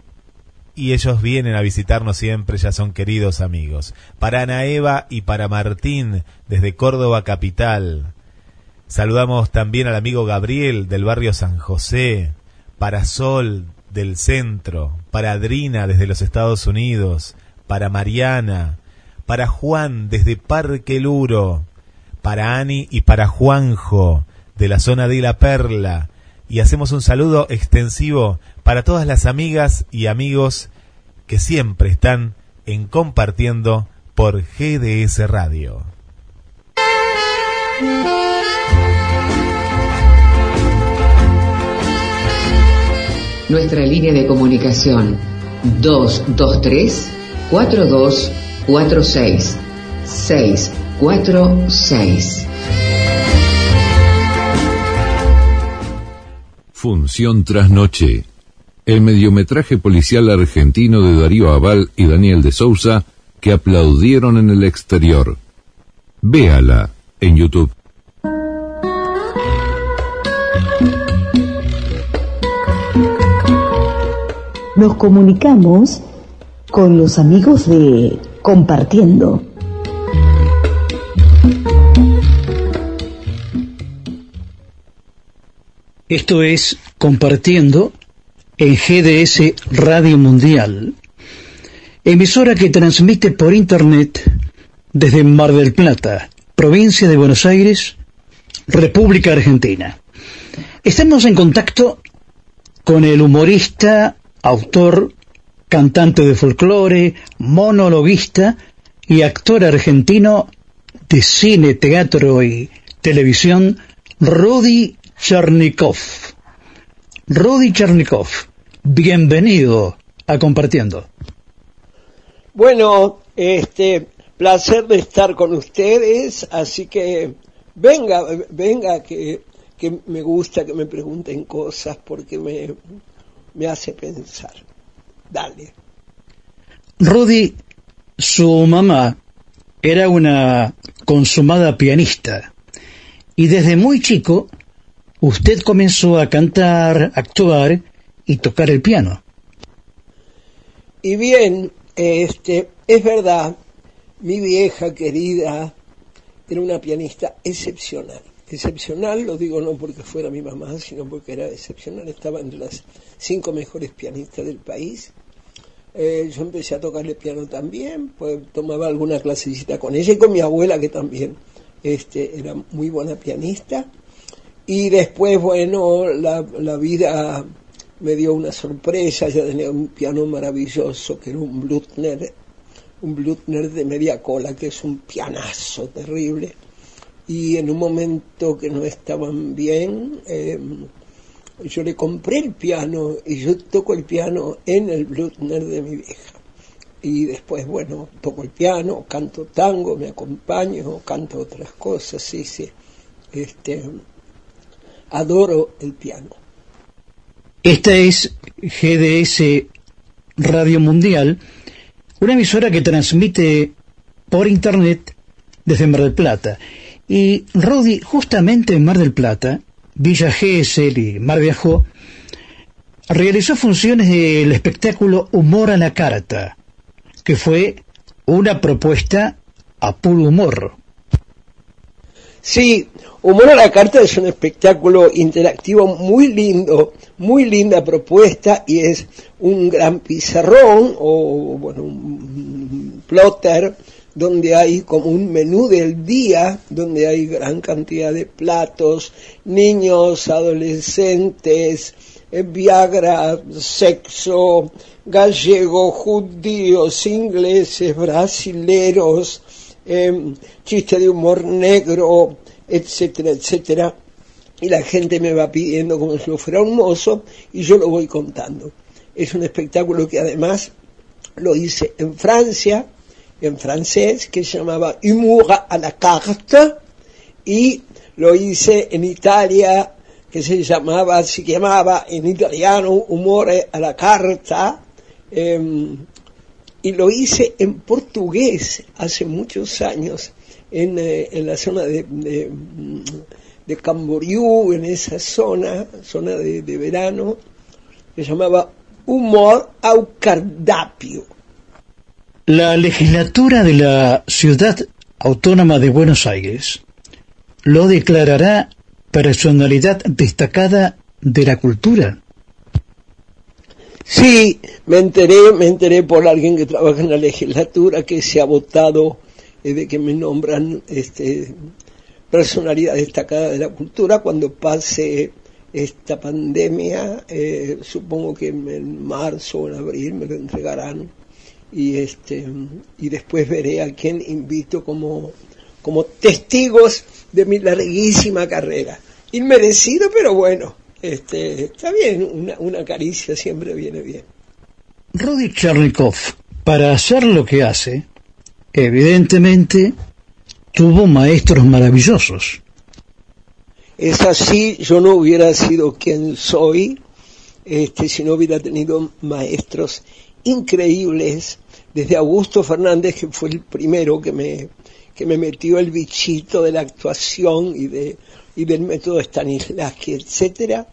y ellos vienen a visitarnos siempre, ya son queridos amigos. Para Ana Eva y para Martín, desde Córdoba Capital. Saludamos también al amigo Gabriel del barrio San José, para Sol del centro, para Adrina desde los Estados Unidos, para Mariana, para Juan desde Parque Luro, para Ani y para Juanjo de la zona de La Perla. Y hacemos un saludo extensivo para todas las amigas y amigos que siempre están en compartiendo por GDS Radio. Nuestra línea de comunicación 223 4246 646. Función tras noche. El mediometraje policial argentino de Darío Aval y Daniel de Sousa que aplaudieron en el exterior. Véala en YouTube. Nos comunicamos con los amigos de Compartiendo. Esto es Compartiendo en GDS Radio Mundial, emisora que transmite por Internet desde Mar del Plata, provincia de Buenos Aires, República Argentina. Estamos en contacto con el humorista, autor, cantante de folclore, monologuista y actor argentino de cine, teatro y televisión, Rudy Chernikov. Rudy Chernikov, bienvenido a Compartiendo. Bueno, este, placer de estar con ustedes, así que venga, venga, que, que me gusta que me pregunten cosas porque me, me hace pensar. Dale. Rudy, su mamá era una consumada pianista y desde muy chico usted comenzó a cantar, actuar y tocar el piano. Y bien, este, es verdad, mi vieja querida era una pianista excepcional. Excepcional, lo digo no porque fuera mi mamá, sino porque era excepcional. Estaba entre las cinco mejores pianistas del país. Eh, yo empecé a tocar el piano también, pues tomaba alguna clasecita con ella y con mi abuela que también este, era muy buena pianista. Y después, bueno, la, la vida me dio una sorpresa, ya tenía un piano maravilloso que era un Blutner, un Blutner de media cola, que es un pianazo terrible. Y en un momento que no estaban bien, eh, yo le compré el piano y yo toco el piano en el Blutner de mi vieja. Y después, bueno, toco el piano, canto tango, me acompaño, canto otras cosas, sí, sí. Este, adoro el piano. Esta es GDS Radio Mundial, una emisora que transmite por Internet desde Mar del Plata. Y Rodi, justamente en Mar del Plata, Villa Gesell y Mar Viajó, realizó funciones del espectáculo Humor a la Carta, que fue una propuesta a puro humor. Sí, Humor a la Carta es un espectáculo interactivo muy lindo, muy linda propuesta y es un gran pizarrón o bueno, un plotter donde hay como un menú del día, donde hay gran cantidad de platos, niños, adolescentes, eh, Viagra, sexo, gallegos, judíos, ingleses, brasileros, eh, chiste de humor negro, etcétera, etcétera. Y la gente me va pidiendo como si yo fuera un mozo y yo lo voy contando. Es un espectáculo que además lo hice en Francia, en francés, que se llamaba Humour à la carte, y lo hice en Italia, que se llamaba, se llamaba en italiano Humore a la carta, eh, y lo hice en portugués hace muchos años, en, eh, en la zona de, de, de, Camboriú, en esa zona, zona de, de verano, se llamaba humor aucardapio. La legislatura de la Ciudad Autónoma de Buenos Aires lo declarará personalidad destacada de la cultura. Sí, me enteré, me enteré por alguien que trabaja en la legislatura que se ha votado eh, de que me nombran este personalidad destacada de la cultura cuando pase esta pandemia, eh, supongo que en marzo o en abril me lo entregarán y este y después veré a quién invito como como testigos de mi larguísima carrera. Inmerecido, pero bueno, este, está bien, una, una caricia siempre viene bien. Rudy Chernikov, para hacer lo que hace, evidentemente tuvo maestros maravillosos. Es así, yo no hubiera sido quien soy este, si no hubiera tenido maestros increíbles, desde Augusto Fernández, que fue el primero que me, que me metió el bichito de la actuación y, de, y del método Stanislavski, etcétera,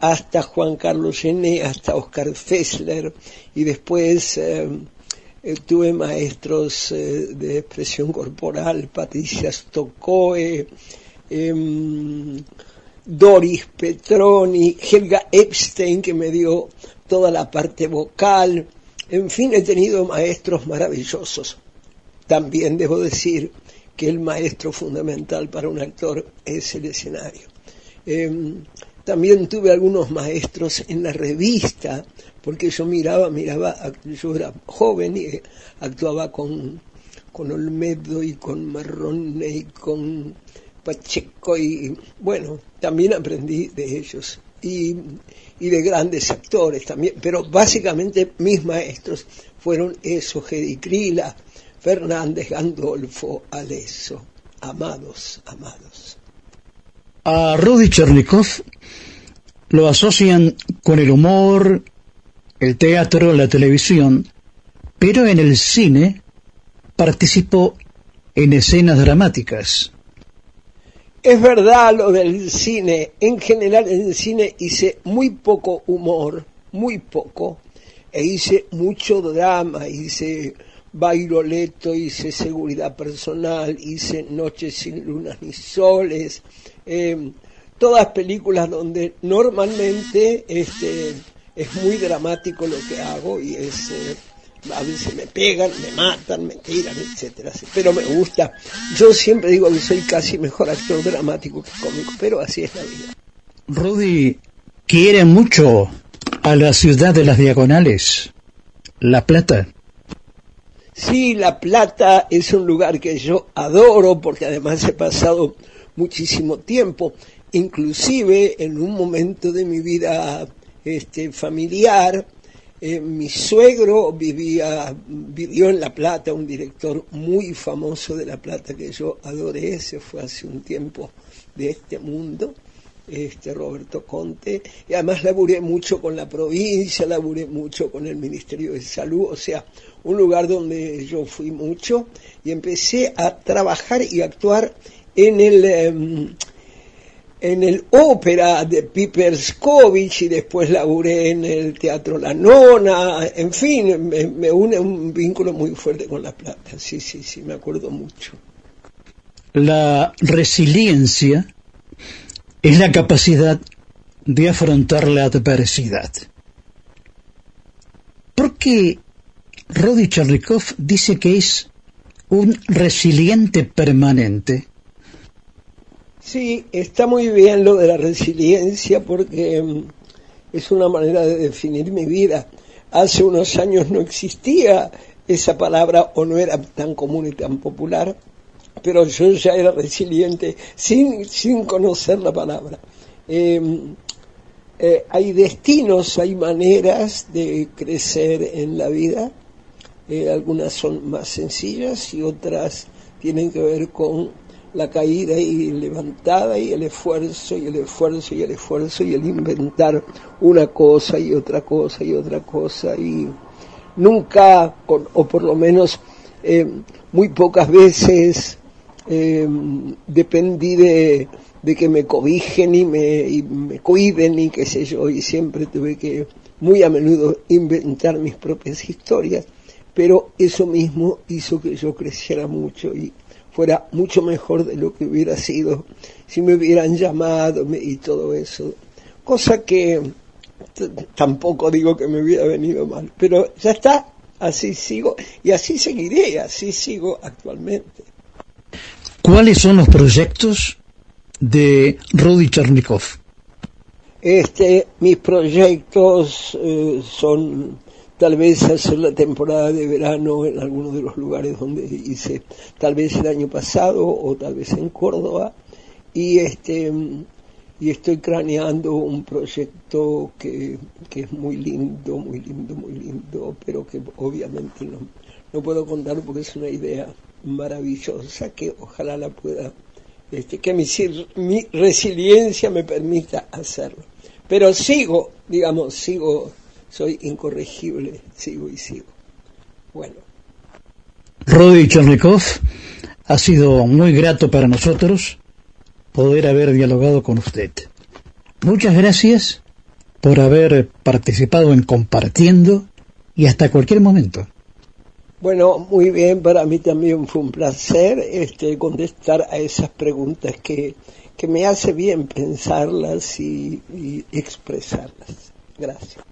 hasta Juan Carlos Gené, hasta Oscar Fessler, y después eh, eh, tuve maestros eh, de expresión corporal, Patricia Stockoe, em, Doris Petroni, Helga Epstein, que me dio toda la parte vocal, en fin, he tenido maestros maravillosos. También debo decir que el maestro fundamental para un actor es el escenario. Em, también tuve algunos maestros en la revista, porque yo miraba, miraba, yo era joven y actuaba con, con Olmedo y con Marrone y con Pacheco y bueno, también aprendí de ellos y, y de grandes actores también, pero básicamente mis maestros fueron esos, Gedicrila, Fernández, Gandolfo, Aleso, amados, amados. A Rudy Chernikov lo asocian con el humor, el teatro, la televisión, pero en el cine participó en escenas dramáticas. Es verdad lo del cine. En general en el cine hice muy poco humor, muy poco, e hice mucho drama, hice bailoleto, hice seguridad personal, hice noches sin lunas ni soles, eh, todas películas donde normalmente este, es muy dramático lo que hago y es... Eh, a veces me pegan, me matan, me tiran, etcétera, pero me gusta. Yo siempre digo que soy casi mejor actor dramático que cómico, pero así es la vida. Rudy quiere mucho a la ciudad de las diagonales, La Plata. Sí, La Plata es un lugar que yo adoro porque además he pasado muchísimo tiempo, inclusive en un momento de mi vida este, familiar, eh, mi suegro vivía, vivió en La Plata, un director muy famoso de La Plata que yo adoré, se fue hace un tiempo de este mundo, este Roberto Conte, y además laburé mucho con la provincia, laburé mucho con el Ministerio de Salud, o sea, un lugar donde yo fui mucho y empecé a trabajar y actuar en el... Em, en el ópera de Piperskovich y después laburé en el Teatro La Nona, en fin, me, une un vínculo muy fuerte con La Plata, sí, sí, sí, me acuerdo mucho. La resiliencia es la capacidad de afrontar la adversidad. Porque Rodi Charlikov dice que es un resiliente permanente Sí, está muy bien lo de la resiliencia porque mm, es una manera de definir mi vida. Hace unos años no existía esa palabra o no era tan común y tan popular, pero yo ya era resiliente sin, sin conocer la palabra. Em, eh, hay destinos, hay maneras de crecer en la vida. Eh, algunas son más sencillas y otras tienen que ver con la caída y levantada y el esfuerzo y el esfuerzo y el esfuerzo y el inventar una cosa y otra cosa y otra cosa y nunca, o por lo menos eh, muy pocas veces, eh, dependí de, de, que me cobijen y me, y me cuiden y qué sé yo, y siempre tuve que muy a menudo inventar mis propias historias, pero eso mismo hizo que yo creciera mucho y fuera mucho mejor de lo que hubiera sido si me hubieran llamado y todo eso. Cosa que tampoco digo que me hubiera venido mal, pero ya está, así sigo y así seguiré, así sigo actualmente. ¿Cuáles son los proyectos de Rudy Chernikov? Este, mis proyectos eh, son tal vez hacer la temporada de verano en algunos de los lugares donde hice, tal vez el año pasado o tal vez en Córdoba, y este y estoy craneando un proyecto que, que es muy lindo, muy lindo, muy lindo, pero que obviamente no, no puedo contar porque es una idea maravillosa que ojalá la pueda, este, que mi, resiliencia me permita hacerlo. Pero sigo, digamos, sigo, soy incorregible, sigo y sigo. Bueno. Rodi Chernikov, ha sido muy grato para nosotros poder haber dialogado con usted. Muchas gracias por haber participado en compartiendo y hasta cualquier momento. Bueno, muy bien, para mí también fue un placer este, contestar a esas preguntas que, que me hace bien pensarlas y, y expresarlas. Gracias.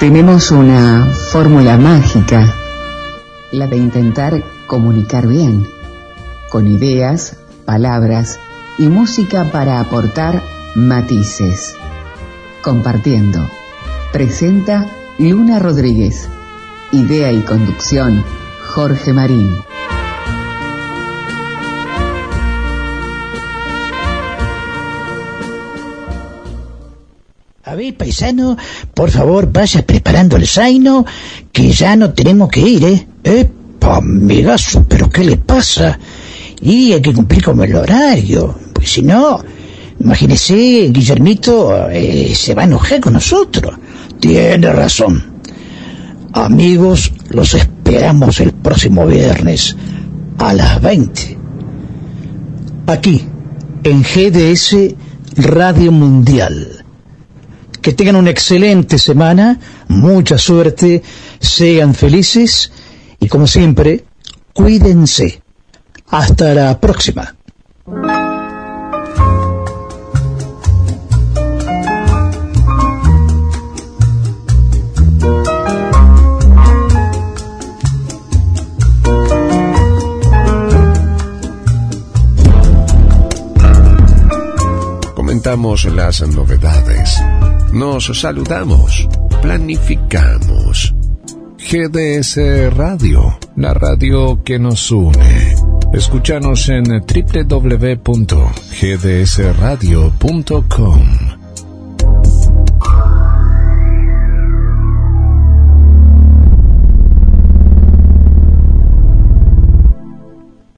Tenemos una fórmula mágica, la de intentar comunicar bien, con ideas, palabras y música para aportar matices. Compartiendo. Presenta Luna Rodríguez. Idea y conducción, Jorge Marín. A ver, paisano, por favor, vaya preparando el zaino, que ya no tenemos que ir, ¿eh? ¡Epa, amigazo! ¿Pero qué le pasa? Y hay que cumplir con el horario, pues si no, imagínese, Guillermito eh, se va a enojar con nosotros. Tiene razón. Amigos, los esperamos el próximo viernes a las 20. Aquí, en GDS Radio Mundial. Que tengan una excelente semana, mucha suerte, sean felices y como siempre, cuídense. Hasta la próxima. Comentamos las novedades. Nos saludamos. Planificamos. GDS Radio, la radio que nos une. Escúchanos en www.gdsradio.com.